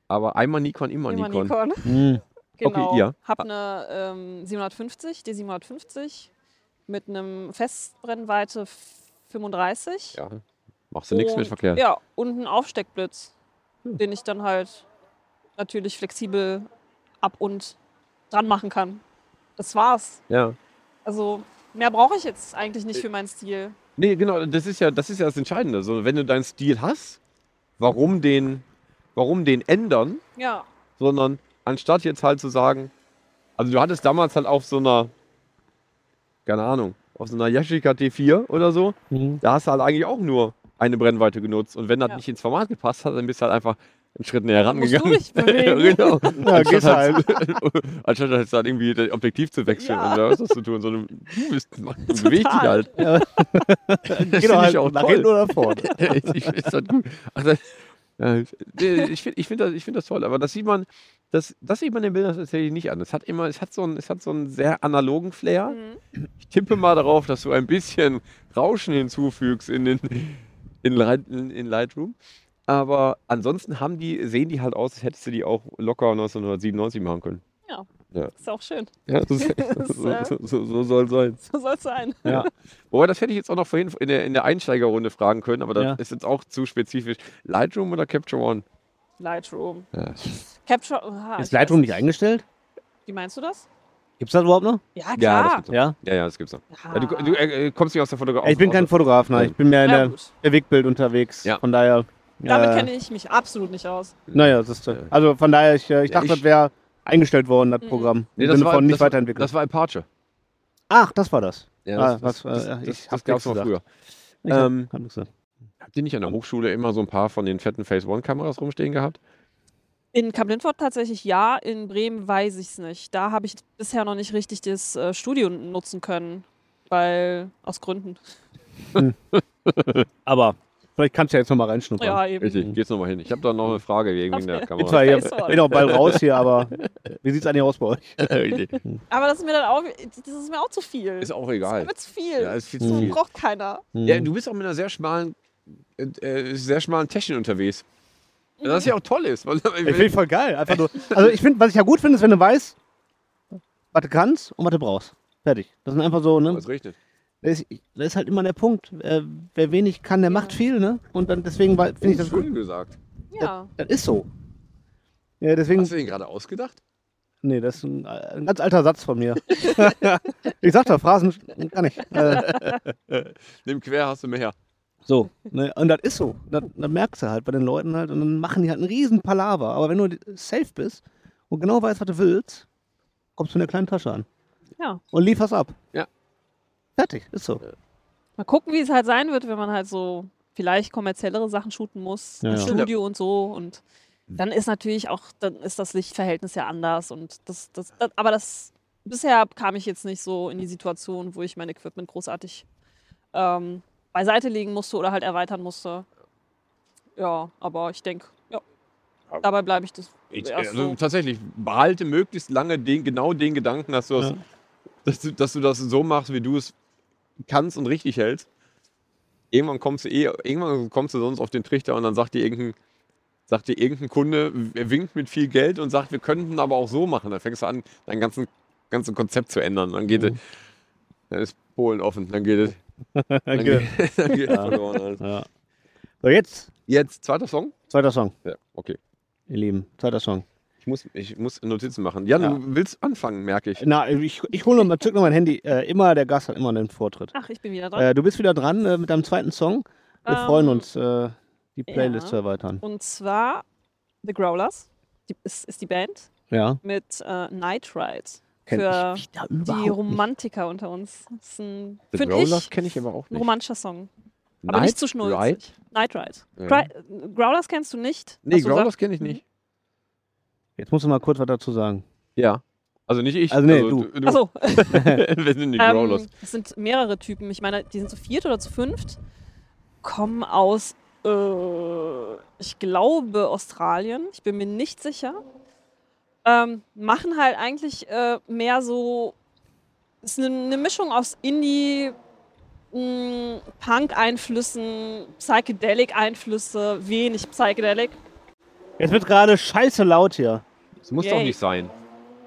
Aber einmal Nikon, immer, immer Nikon. Nikon. Hm. Genau. Okay, ja. Hab eine ähm, 750, die 750 mit einem Festbrennweite 35. Ja, machst du nichts mit verkehrt. Ja, und einen Aufsteckblitz, den ich dann halt natürlich flexibel ab und dran machen kann. Das war's. Ja. Also mehr brauche ich jetzt eigentlich nicht für meinen Stil. Nee, genau, das ist ja das, ist ja das Entscheidende. So, wenn du deinen Stil hast, warum den, warum den ändern, Ja, sondern anstatt jetzt halt zu sagen, also du hattest damals halt auf so einer, keine Ahnung, auf so einer Yashica T4 oder so, Mhm. da hast du halt eigentlich auch nur eine Brennweite genutzt. Und wenn das Ja. nicht ins Format gepasst hat, dann bist du halt einfach einen Schritt näher musst du rangegangen. dich bewegen. genau. Ja, geht's halt. Anstatt halt dann irgendwie das Objektiv zu wechseln Ja. oder was das zu tun, sondern du bist, du bewegst dich halt. Geh find doch halt ich auch nach toll. hinten oder vorne. ich finde das gut. Ja, ich finde ich find das, ich find das toll, aber das sieht man, das, das sieht man den Bildern tatsächlich nicht an. Es hat immer, es hat so einen, es hat so einen sehr analogen Flair. Mhm. Ich tippe mal darauf, dass du ein bisschen Rauschen hinzufügst in den in, Light, in, in Lightroom. Aber ansonsten haben die, sehen die halt aus, als hättest du die auch locker 1997 machen können. Ist auch schön. Ja, das, Das, so, äh, so, so, so soll sein. So soll es sein. Ja. Wobei, das hätte ich jetzt auch noch vorhin in der, in der Einsteigerrunde fragen können, aber das Ja. ist jetzt auch zu spezifisch. Lightroom oder Capture One? Lightroom. Ja. Capture. Aha, Ist Lightroom nicht eingestellt? Wie meinst du das? Gibt's das überhaupt noch? Ja, Ja, das klar. gibt's noch. Ja. Ja, ja, das gibt's noch. Ja, Ja, du du äh, kommst nicht aus der Fotografie. Ich bin kein Fotograf, nein. Ich bin mehr in Ja, der, der Wegbild unterwegs. Ja. Von daher. Damit äh, kenne ich mich absolut nicht aus. Naja, das ist, also von daher, ich, äh, ich Ja, dachte, ich- das wäre eingestellt worden, das Programm. Nee, das Sinne war, von nicht das, war- weiterentwickelt. das war Apache. Ach, das war das. Ja, Ah, das, was, das, äh, das, ich das, gab es noch nichts früher. Hab- Ähm, hab. Habt ihr nicht an der Hochschule immer so ein paar von den fetten Phase One-Kameras rumstehen gehabt? In Kamp-Lindfort tatsächlich ja, in Bremen weiß ich es nicht. Da habe ich bisher noch nicht richtig das äh, Studio nutzen können, weil aus Gründen. Aber vielleicht kannst du ja jetzt nochmal reinschnuppern. Ja, eben. Richtig, geht's nochmal hin. Ich habe da noch eine Frage wegen Okay. der Ich Kamera. zwar hier, Face on. bin auch bald raus hier, aber wie sieht's eigentlich aus bei euch? Richtig. Aber das ist mir dann auch, das ist mir auch zu viel. ist auch Das egal. ist mir zu viel. Ja, ist viel das zu viel. braucht keiner. Ja, du bist auch mit einer sehr schmalen, äh, äh, sehr schmalen Technik unterwegs. Das ja auch toll ist. Weil, Ich finde ich voll geil. Einfach nur, also ich finde, was ich ja gut finde, ist, wenn du weißt, was du kannst und was du brauchst. Fertig. Das sind einfach so, ne? Das ist, das ist halt immer der Punkt. Äh, wer wenig kann, der macht viel, ne? Und dann deswegen finde ich das gut. Schön gesagt. Ja. Das ist so. Ja, deswegen. Hast du den gerade ausgedacht? Nee, das ist ein, ein ganz alter Satz von mir. ich sag doch, Phrasen kann ich. Äh, Nimm quer, hast du mehr. so. Ne? Und das ist so. Das, das merkst du halt bei den Leuten halt. Und dann machen die halt einen riesen Palaver. Aber wenn du safe bist und genau weißt, was du willst, kommst du in der kleinen Tasche an. Ja. Und lieferst ab. Ja. Fertig, ist so. Mal gucken, wie es halt sein wird, wenn man halt so vielleicht kommerziellere Sachen shooten muss, Ja, im ja. Studio und so. Und dann ist natürlich auch, dann ist das Lichtverhältnis ja anders. Und das, das, das aber das bisher kam ich jetzt nicht so in die Situation, wo ich mein Equipment großartig ähm, beiseite legen musste oder halt erweitern musste. Ja, aber ich denke, ja, dabei bleibe ich das Ich, erst also so. tatsächlich, behalte möglichst lange den, genau den Gedanken, dass du, das, Ja. dass, du, dass du das so machst, wie du es kannst und richtig hältst. Irgendwann kommst du eh, irgendwann kommst du sonst auf den Trichter und dann sagt dir irgendein, sagt dir irgendein Kunde, er winkt mit viel Geld und sagt, wir könnten aber auch so machen. Dann fängst du an, dein ganzen, ganzen Konzept zu ändern. Dann geht es, dann ist Polen offen, dann geht es. Dann geht, dann geht es verloren alles. Ja. So, jetzt Jetzt zweiter Song? zweiter Song, Ja, okay. ihr Lieben. Zweiter Song. Ich muss, ich muss Notizen machen. Jan, Ja. du willst anfangen, merke ich. Na, ich, ich hole noch mal, zück noch mein Handy. Äh, immer, der Gast hat immer den Vortritt. Ach, ich bin wieder dran. Äh, du bist wieder dran äh, mit deinem zweiten Song. Wir Ähm, freuen uns, äh, die Playlist ja. zu erweitern. Und zwar The Growlers die, ist, ist die Band Ja. mit äh, Night Ride. Kenn Für die überhaupt nicht. Romantiker unter uns. Das ist ein, The Growlers kenne ich aber auch ein nicht. romantischer Song. Aber nicht zu schnulzig. Ride? Night Ride. Ja. Growlers kennst du nicht? Nee, Growlers kenne ich nicht. Jetzt musst du mal kurz was dazu sagen. Ja. Also nicht ich. Also nee, du. du Achso, Wir sind die Growlers. ähm, es sind mehrere Typen. Ich meine, die sind zu viert oder zu fünft. Kommen aus, äh, ich glaube, Australien. Ich bin mir nicht sicher. Ähm, machen halt eigentlich äh, mehr so. Es ist eine, eine Mischung aus Indie, mh, Punk-Einflüssen, Psychedelic-Einflüsse, wenig Psychedelic. Jetzt wird gerade scheiße laut hier. Das muss Yay. doch nicht sein.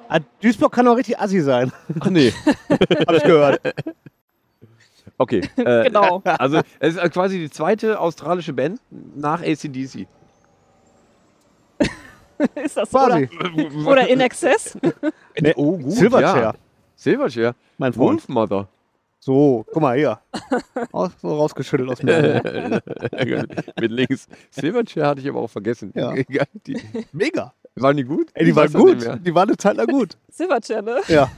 Ah, Duisburg kann doch richtig assi sein. Ach nee. Hab ich gehört. Okay. Äh, Genau. Also es ist quasi die zweite australische Band nach ACDC. ist das so? Oder, oder In Excess? Nee, oh gut, Silverchair, ja. Silverchair. mein Freund. Wolfmother. So, guck mal hier. Aus, so rausgeschüttelt aus mir. Mit links. Silverchair hatte ich aber auch vergessen. Ja. Die, Mega. waren die gut? Ey, die Ich waren gut. Die waren eine Zeit lang gut. Silverchair, ne? Ja.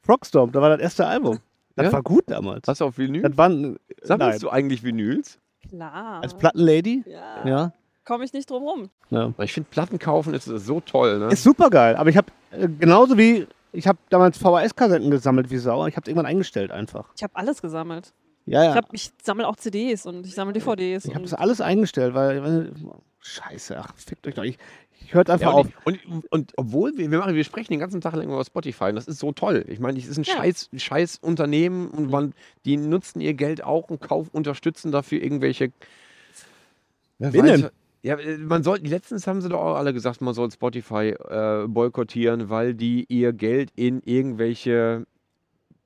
Frogstorm, da war das erste Album. Das Ja? war gut damals. Hast du auf Vinyl? Das waren, nein, Sammelst du eigentlich Vinyls? Klar. als Plattenlady, Ja. ja. komme ich nicht drum rum. Ja. Ich finde, Platten kaufen ist so toll. Ne? Ist super geil. Aber ich habe äh, genauso wie ich habe damals VHS-Kassetten gesammelt wie Sau. Ich habe es irgendwann eingestellt einfach. Ich habe alles gesammelt. Ja, ja. Ich, hab- ich sammle auch CDs und ich sammle DVDs. Ich habe das alles eingestellt, weil, weil Scheiße, ach, fickt euch doch. Ich, ich hört einfach Ja, auf. und, und, und obwohl wir, wir machen, wir sprechen den ganzen Tag lang über Spotify und das ist so toll. Ich meine, es ist ein Ja. scheiß, scheiß Unternehmen und man, die nutzen ihr Geld auch und kauf, unterstützen dafür irgendwelche. Wer Wen denn? Ja, äh, man soll, letztens haben sie doch auch alle gesagt, man soll Spotify äh, boykottieren, weil die ihr Geld in irgendwelche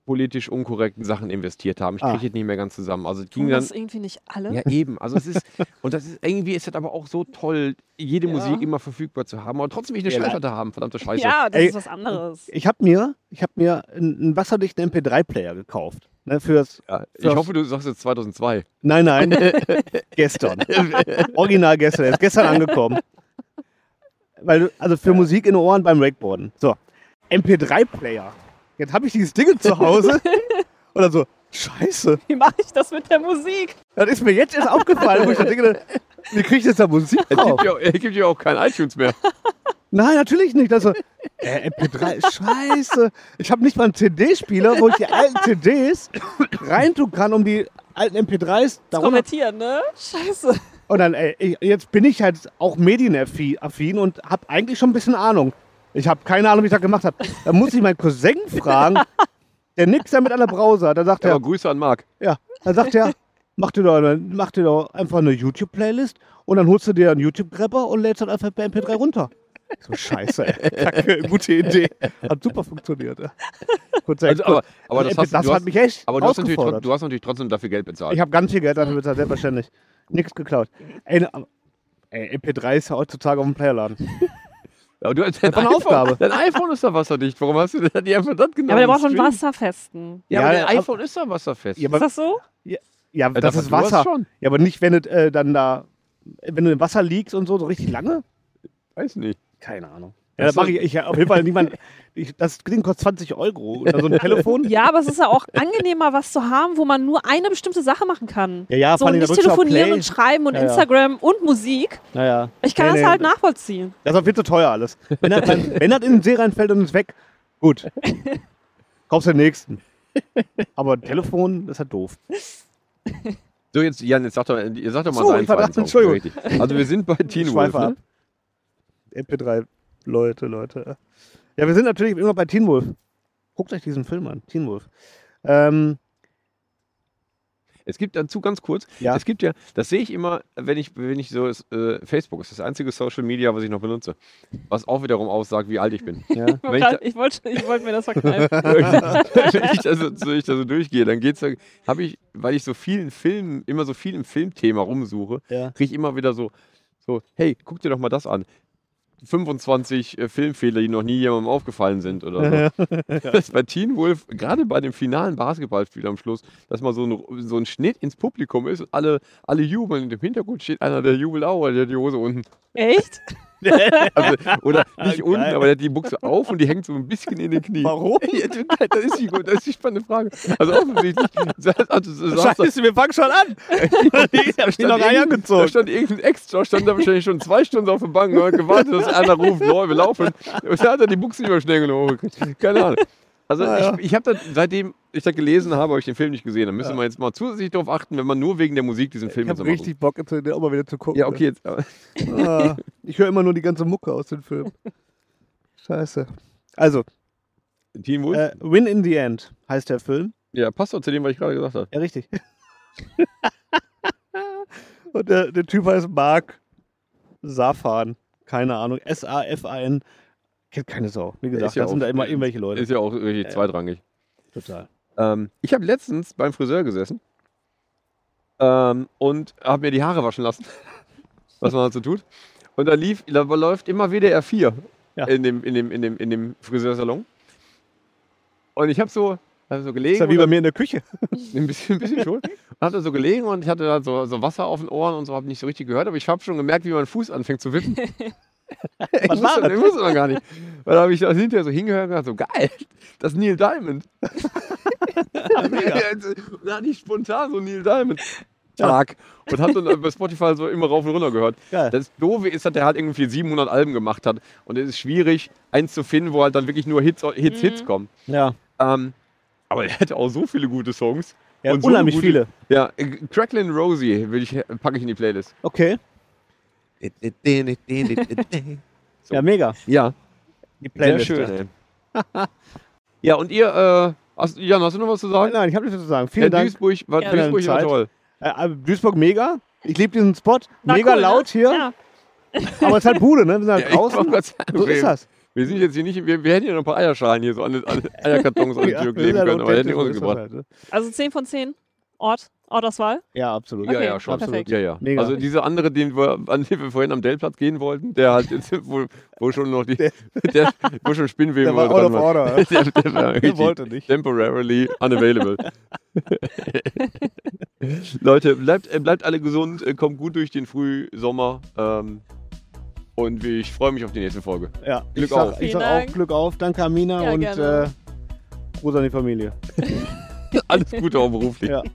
politisch unkorrekten Sachen investiert haben. Ich Ah. kriege es nicht mehr ganz zusammen. Also ging dann, das irgendwie nicht alle. ja, eben. Also es ist, und das ist irgendwie ist das aber auch so toll, jede Ja. Musik immer verfügbar zu haben, aber trotzdem nicht eine Ja, Schallplatte haben, verdammte Scheiße. Ja, das Ey, ist was anderes. Ich habe mir, ich hab mir einen, einen wasserdichten MP3-Player gekauft. Ne, fürs, Ja, ich Ja. hoffe, du sagst jetzt 2002. nein, nein, gestern. Original gestern. Er ist gestern angekommen. Weil, also für Musik in den Ohren beim Wakeboarden. So, MP3-Player. Jetzt habe ich dieses Ding zu Hause. Oder so, scheiße. Wie mache ich das mit der Musik? Das ist mir jetzt erst aufgefallen, wo ich da denke, wie kriege ich jetzt da Musik Es drauf? gibt ja, es gibt ja auch kein iTunes mehr. Nein, natürlich nicht. Also, äh, MP3, scheiße. Ich habe nicht mal einen CD-Spieler, wo ich die alten CDs reintun kann, um die alten MP3s darunter. Kommentieren, ne? Scheiße. Und dann, ey, ich- jetzt bin ich halt auch medienaffin und habe eigentlich schon ein bisschen Ahnung. Ich habe keine Ahnung, wie ich das gemacht habe. Da muss ich meinen Cousin fragen, der nix damit an der Browser. Da sagt Ja, er, Grüße an Marc. ja, da sagt er, mach dir doch, eine- mach dir doch einfach eine YouTube-Playlist und dann holst du dir einen YouTube-Grabber und lädst dann einfach per MP3 runter. So scheiße, ey. Kacke, gute Idee. Hat super funktioniert. ja. Kurz Also, aber, aber das, hast, das du hat mich echt aber du hast, du hast natürlich trotzdem dafür Geld bezahlt. Ich habe ganz viel Geld dafür bezahlt, selbstverständlich. Nichts geklaut. Ey, ey, MP3 ist ja heutzutage auf dem Playerladen. aber du, dein, war eine iPhone, Aufgabe. dein iPhone ist doch wasserdicht. Warum hast du denn nicht einfach das genommen? Ja, aber der braucht schon Stream? wasserfesten. Ja, aber Ja, dein aber- iPhone ist doch wasserfest. Ja, Ist aber, das so? ja, das das ist Wasser. schon. Ja, aber nicht, wenn es äh, dann da, wenn du im Wasser liegst und so, so richtig lange? Weiß nicht. Keine Ahnung. Ja, das mache ich, ich auf jeden Fall niemand. Ich, das Ding kostet 20 Euro. Oder so ein Telefon. Ja, aber es ist ja auch angenehmer, was zu haben, wo man nur eine bestimmte Sache machen kann. Ja, ja, so nicht telefonieren und schreiben und Ja, ja. Instagram und Musik. Naja. Ich kann Nee, das nee, halt nachvollziehen. Das ist auch viel zu teuer alles. Wenn das, dann, wenn das in den See reinfällt und ist weg, gut. Kaufst den nächsten. Aber ein Telefon, das ist halt doof. So, jetzt, Jan, jetzt sag doch, ihr sagt doch mal So, Song. Entschuldigung. Richtig. Also wir sind bei Teen Wolf. Ne? MP3, Leute, Leute. Ja, wir sind natürlich immer bei Teen Wolf. Guckt euch diesen Film an, Teen Wolf. Ähm, Es gibt dazu ganz kurz, Ja. es gibt ja, das sehe ich immer, wenn ich, wenn ich so, äh, Facebook ist das einzige Social Media, was ich noch benutze. Was auch wiederum aussagt, wie alt ich bin. ja. Ich da- Ich wollte ich wollte mir das verkneifen. wenn ich da so, so, ich da so durchgehe, dann geht's habe ich, weil ich so vielen Filmen, immer so viel im Filmthema rumsuche, Ja. kriege ich immer wieder so, so, hey, guck dir doch mal das an. 25 äh, Filmfehler, die noch nie jemandem aufgefallen sind oder so. Das bei Teen Wolf, gerade bei dem finalen Basketballspiel am Schluss, dass mal so ein, so ein Schnitt ins Publikum ist und alle, alle jubeln und im Hintergrund steht einer, der jubelt auch, weil der hat die Hose unten. Echt? Also, oder nicht Geil. unten, aber der hat die Buchse auf und die hängt so ein bisschen in den Knien. Warum? Das ist die, das ist die spannende Frage. Also offensichtlich. Also, du Scheiße, wir fangen schon an. ich hab mich noch nicht da stand irgendein Extra, stand da wahrscheinlich schon zwei Stunden auf der Bank und hat gewartet, dass einer ruft, Leute, wir laufen. Und da hat er die Buchse nicht mehr schnell genug hochgekriegt. Keine Ahnung. Also Ah, ja. ich, ich habe das, seitdem ich das gelesen habe, habe ich den Film nicht gesehen. Da müssen wir jetzt mal zusätzlich darauf achten, wenn man nur wegen der Musik diesen Film Ich jetzt habe mal richtig Bock, jetzt den auch mal wieder zu gucken. Ja, okay, jetzt. Ah, ich höre immer nur die ganze Mucke aus dem Film. Scheiße. Also, Teen Wolf? äh, Win in the End heißt der Film. ja, passt doch zu dem, was ich gerade gesagt habe. Ja, richtig. Und der, der Typ heißt Mark Safan. Keine Ahnung. S-A-F-A-N. Kennt keine Sau. Wie gesagt, ja das sind auch- da immer irgendwelche Leute. Ist ja auch richtig zweitrangig. Total. Ähm, ich habe letztens beim Friseur gesessen ähm, und habe mir die Haare waschen lassen, was man halt so tut. Und da lief, da läuft immer WDR 4 Ja. in, dem, in, dem, in, dem, in dem Friseursalon. Und ich habe so, hab so gelegen. Ist ja wie bei mir in der Küche. ein bisschen, ein bisschen schon. Und hab da so gelegen und ich hatte da so, so Wasser auf den Ohren und so, habe nicht so richtig gehört, aber ich habe schon gemerkt, wie mein Fuß anfängt zu wippen. ich, war wusste, das? ich wusste noch gar nicht. Weil da habe ich da hinterher so hingehört und gedacht, so geil, das ist Neil Diamond. und da hatte ich spontan so Neil Diamond. Tag und habe dann bei Spotify so immer rauf und runter gehört. Geil. Das Doofe ist, dass der halt irgendwie 700 Alben gemacht hat und es ist schwierig, eins zu finden, wo halt dann wirklich nur Hits, Hits, Hits kommen. Ja, Ähm, aber er hätte auch so viele gute Songs. ja Und so unheimlich gute- viele. Ja, äh, Cracklin Rosie will ich, packe ich in die Playlist. Okay, ja, mega. Ja, Die sehr Playlist. schön. Ey. ja, und ihr, äh, hast, Jan, hast du noch was zu sagen? Nein, ich habe nichts zu sagen. Ja, Vielen Dank. Duisburg, war, Ja. Duisburg war toll. Äh, also Duisburg mega. Ich liebe diesen Spot. War mega cool, ne? laut hier. Ja. Aber es ist halt Bude, ne? Wir sind halt Ja, draußen. So ist wir- das. Wir sind jetzt hier nicht, wir, wir hätten ja noch ein paar Eierschalen hier, so an, an Eierkartons an die Ja, Tür kleben können, aber hätten die so das rausgebracht. halt, ne? Also 10 von 10. Ort, Ortauswahl. Ja, absolut. Ja, Okay, ja, schon. perfekt. Ja, ja. Mega. Also dieser andere, den wir, an den wir vorhin am Dellplatz gehen wollten, der halt, jetzt, wo, wo schon noch die, der, wo schon Spinnweben Der war out of order. Der, der war Der wollte nicht. temporarily unavailable. Leute, bleibt, äh, bleibt alle gesund, äh, kommt gut durch den Frühsommer. Ähm, und ich freue mich auf die nächste Folge. Ja, Glück ich sag, auf. Ich sag auch Glück auf. Danke, Amina. Ja, und äh, Gruß an die Familie. Alles Gute auch beruflich. Ja.